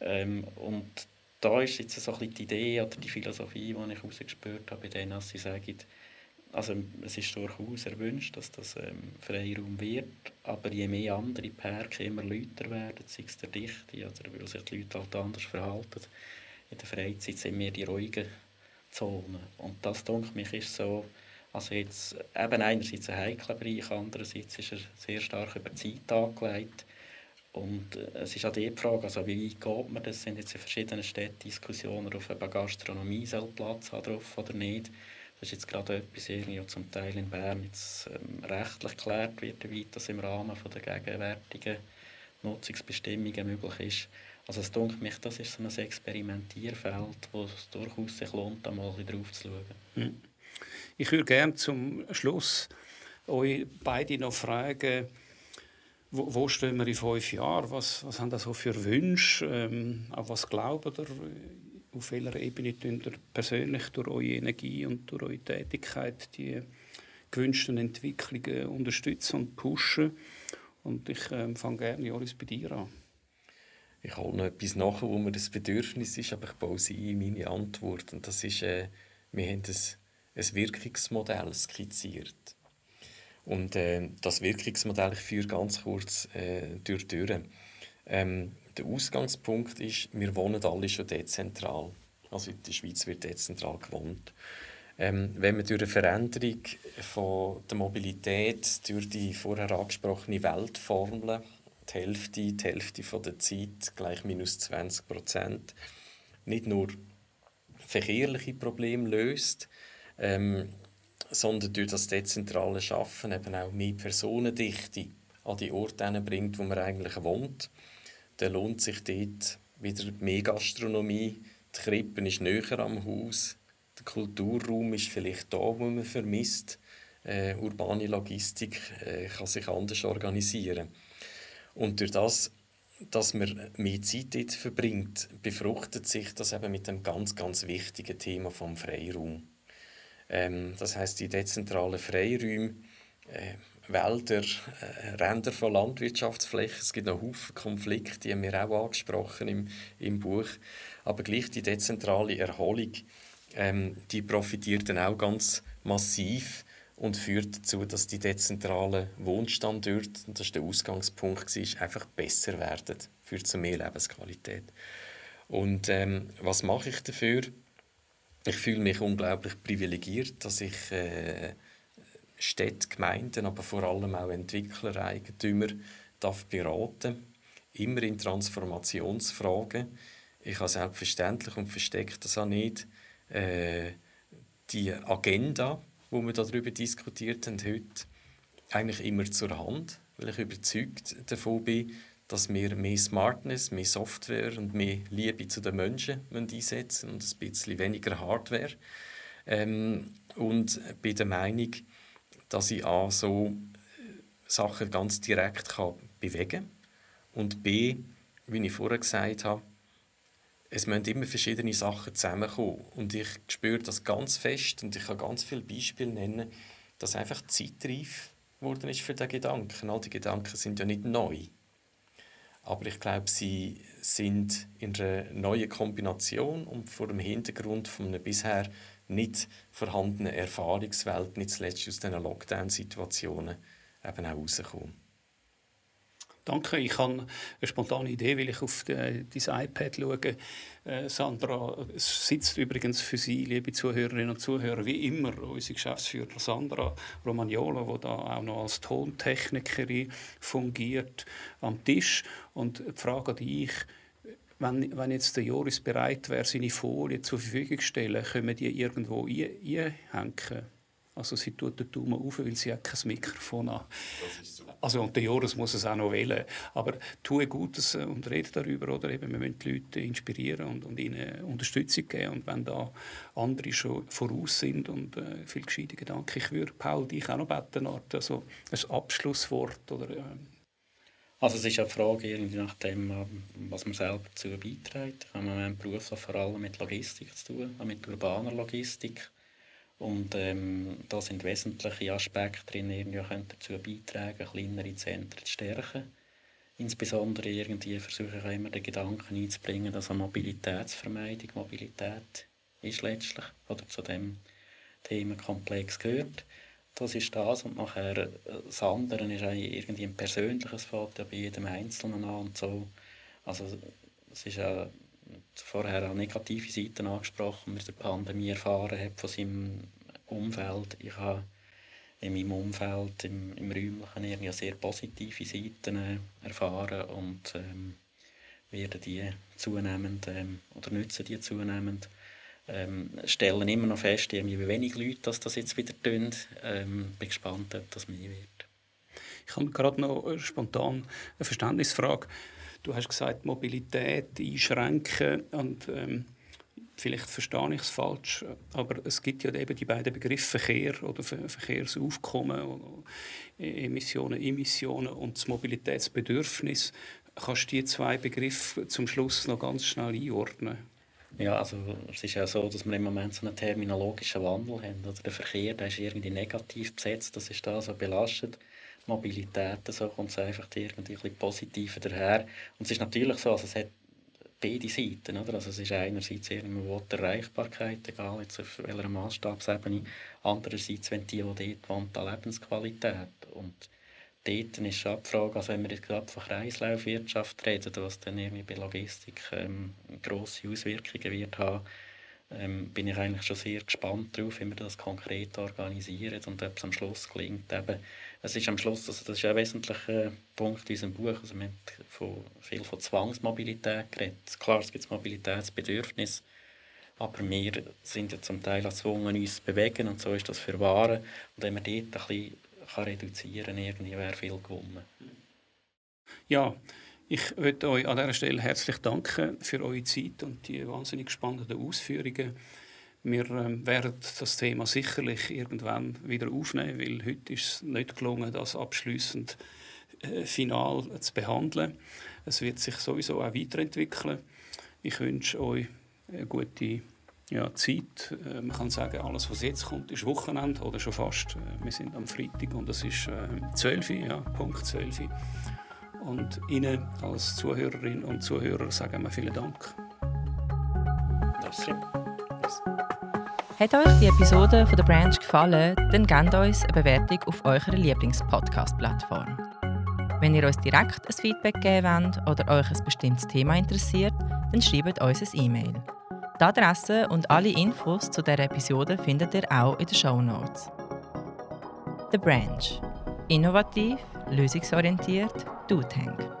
Ähm, und da ist jetzt so ein bisschen die Idee oder die Philosophie, die ich herausgespürt habe, bei denen, dass sie sagen, also es ist durchaus erwünscht, dass das ähm, Freiraum wird, aber je mehr andere Parks immer lauter werden, sei es der Dichte oder weil sich die Leute halt anders verhalten, in der Freizeit sind wir die ruhigen Zonen. Und das, denke mich, ist so, also jetzt eben einerseits ein heikler Bereich, andererseits ist er sehr stark über die Zeit angelegt. Und äh, es ist auch die Frage, also wie weit geht man, das sind jetzt in verschiedenen Städten Diskussionen, auf eine Gastronomie soll Platz haben oder nicht. Das ist jetzt gerade etwas, irgendwie, zum Teil in Bern jetzt, ähm, rechtlich geklärt wird, wie das im Rahmen von der gegenwärtigen Nutzungsbestimmungen möglich ist. Also es dunkelt mich, das ist so ein Experimentierfeld, wo es durchaus sich lohnt, da mal drauf zu schauen. Hm. Ich würde gerne zum Schluss euch beide noch fragen, wo, wo stehen wir in fünf Jahren? Was, was haben das so für Wünsche? Ähm, auf was glaubt ihr? Auf welcher Ebene ihr persönlich durch eure Energie und durch eure Tätigkeit die gewünschten Entwicklungen unterstützen und pushen. Und ich äh, fange gerne, Joris, bei dir an. ich hole noch etwas nach, wo mir das Bedürfnis ist, aber ich baue sie in meine Antwort. Und das ist, äh, wir haben ein, ein Wirkungsmodell skizziert. Und äh, das Wirkungsmodell, ich führe ganz kurz äh, durch die. Ähm, der Ausgangspunkt ist, wir wohnen alle schon dezentral. Also in der Schweiz wird dezentral gewohnt. Ähm, wenn man durch eine Veränderung von der Mobilität, durch die vorher angesprochene Weltformel, die Hälfte, die Hälfte von der Zeit gleich minus 20 Prozent, nicht nur verkehrliche Probleme löst, ähm, sondern durch das dezentrale Schaffen eben auch mehr Personendichte an die Orte bringt, wo man eigentlich wohnt, dann lohnt sich dort wieder mehr Gastronomie, die Krippe ist näher am Haus, der Kulturraum ist vielleicht da, wo man vermisst. Äh, urbane Logistik äh, kann sich anders organisieren. Und durch das, dass man mehr Zeit dort verbringt, befruchtet sich das eben mit dem ganz, ganz wichtigen Thema vom Freiraum. Ähm, das heißt, die dezentralen Freiräume, äh, Wälder, äh, Ränder von Landwirtschaftsflächen, es gibt noch Haufen Konflikte, die haben wir auch angesprochen im, im Buch, aber gleich die dezentrale Erholung ähm, die profitiert dann auch ganz massiv und führt dazu, dass die dezentralen Wohnstandorte, und das ist der Ausgangspunkt, war, einfach besser werden, führt zu mehr Lebensqualität. Und ähm, was mache ich dafür? Ich fühle mich unglaublich privilegiert, dass ich äh, Städte, Gemeinden, aber vor allem auch Entwickler, Eigentümer darf beraten, immer in Transformationsfragen. Ich habe selbstverständlich und versteckt das auch nicht äh, die Agenda, wo wir darüber diskutiert haben heute, eigentlich immer zur Hand, weil ich überzeugt davon bin, dass wir mehr Smartness, mehr Software und mehr Liebe zu den Menschen einsetzen und ein bisschen weniger Hardware. Ähm, und bin der Meinung, dass ich A, so äh, Sachen ganz direkt kann bewegen kann und B, wie ich vorher gesagt habe, es müssen immer verschiedene Sachen zusammenkommen. Und ich spüre das ganz fest und ich kann ganz viele Beispiele nennen, dass einfach zeitreif geworden ist für den Gedanken. All die Gedanken sind ja nicht neu. Aber ich glaube, sie sind in einer neuen Kombination und vor dem Hintergrund von einer bisher nicht vorhandenen Erfahrungswelt, nicht zuletzt aus diesen Lockdown-Situationen, eben auch herauskommen. Danke. Ich habe eine spontane Idee, weil ich auf dein iPad schaue. Äh, Sandra, es sitzt übrigens für Sie, liebe Zuhörerinnen und Zuhörer, wie immer unsere Geschäftsführerin Sandra Romagnolo, die da auch noch als Tontechnikerin fungiert, am Tisch. Und die Frage an dich, wenn, wenn jetzt der Joris bereit wäre, seine Folie zur Verfügung zu stellen, können wir die irgendwo einhängen? Also sie tut den Daumen auf, weil sie hat kein Mikrofon hat. Also und der Joris muss es auch noch wählen. Aber tue Gutes äh, und rede darüber. Oder eben, wir müssen die Leute inspirieren und, und ihnen Unterstützung geben. Und wenn da andere schon voraus sind und äh, viel gescheite Gedanken, ich würde Paul dich auch noch beten, also ein Abschlusswort oder... Äh, also es ist eine Frage irgendwie nach dem, ähm, was man selber dazu beiträgt. Wir haben einen Beruf vor allem mit Logistik zu tun, mit urbaner Logistik. Und ähm, da sind wesentliche Aspekte drin, die dazu beitragen kleinere Zentren zu stärken. Insbesondere irgendwie versuche ich immer den Gedanken einzubringen, dass eine Mobilitätsvermeidung Mobilität ist letztlich oder zu dem Themenkomplex gehört. Das ist das und nachher äh, das andere ist irgendwie ein persönliches Foto bei jedem Einzelnen an und so. Also es ist ja vorher auch negative Seiten angesprochen, die er der Pandemie erfahren hat von seinem Umfeld. Ich habe in meinem Umfeld, im, im Räumlichen, irgendwie sehr positive Seiten äh, erfahren und ähm, werden die zunehmend ähm, oder nutzen die zunehmend. Ähm, stellen immer noch fest, wie wenig Leute das, das jetzt wieder tun. Ähm, bin gespannt, ob das mehr wird. Ich habe gerade noch spontan eine Verständnisfrage. Du hast gesagt, Mobilität einschränken und ähm, vielleicht verstehe ich es falsch, aber es gibt ja eben die beiden Begriffe Verkehr oder Verkehrsaufkommen, Emissionen, Emissionen und das Mobilitätsbedürfnis. Kannst du die zwei Begriffe zum Schluss noch ganz schnell einordnen? Ja, also es ist ja so, dass wir im Moment so einen terminologischen Wandel haben. Also der Verkehr der ist irgendwie negativ besetzt, das ist da so belastet. Mobilität, so kommt es einfach irgendwie ein bisschen positiver daher. Und es ist natürlich so, also es hat beide Seiten. Oder? Also es ist einerseits irgendwo die Erreichbarkeit, egal jetzt auf welcher Maßstabsebene, andererseits, wenn die auch dort wohnt, die Lebensqualität. Und dort ist schon die Frage, also wenn wir jetzt gerade von Kreislaufwirtschaft reden, was dann irgendwie bei Logistik ähm, grosse Auswirkungen wird haben, ähm, bin ich eigentlich schon sehr gespannt darauf, wie wir das konkret organisieren und ob es am Schluss gelingt. Eben, es ist am Schluss, also das ist ein wesentlicher Punkt in unserem Buch, also wir haben von, viel von Zwangsmobilität geredet. Klar, es gibt Mobilitätsbedürfnis, aber wir sind ja zum Teil gezwungen, uns zu bewegen und so ist das für Waren. Und wenn man dort ein bisschen kann reduzieren kann, irgendwie wäre viel gewonnen. Ja, ich möchte euch an dieser Stelle herzlich danken für eure Zeit und die wahnsinnig spannenden Ausführungen. Wir ähm, werden das Thema sicherlich irgendwann wieder aufnehmen, weil heute ist es nicht gelungen, das abschließend äh, final zu behandeln. Es wird sich sowieso auch weiterentwickeln. Ich wünsche euch eine gute ja, Zeit. Äh, man kann sagen, alles, was jetzt kommt, ist Wochenende oder schon fast. Äh, wir sind am Freitag und es ist äh, 12 ja, Punkt 12 und Ihnen als Zuhörerinnen und Zuhörer sagen wir vielen Dank. Merci. Hat euch die Episode von der Branch gefallen, dann gebt uns eine Bewertung auf eurer Lieblings-Podcast-Plattform. Wenn ihr uns direkt ein Feedback geben wollt oder euch ein bestimmtes Thema interessiert, dann schreibt uns ein E-Mail. Die Adresse und alle Infos zu dieser Episode findet ihr auch in den Show Notes. The Branch. Innovativ, lösungsorientiert, Du Tank.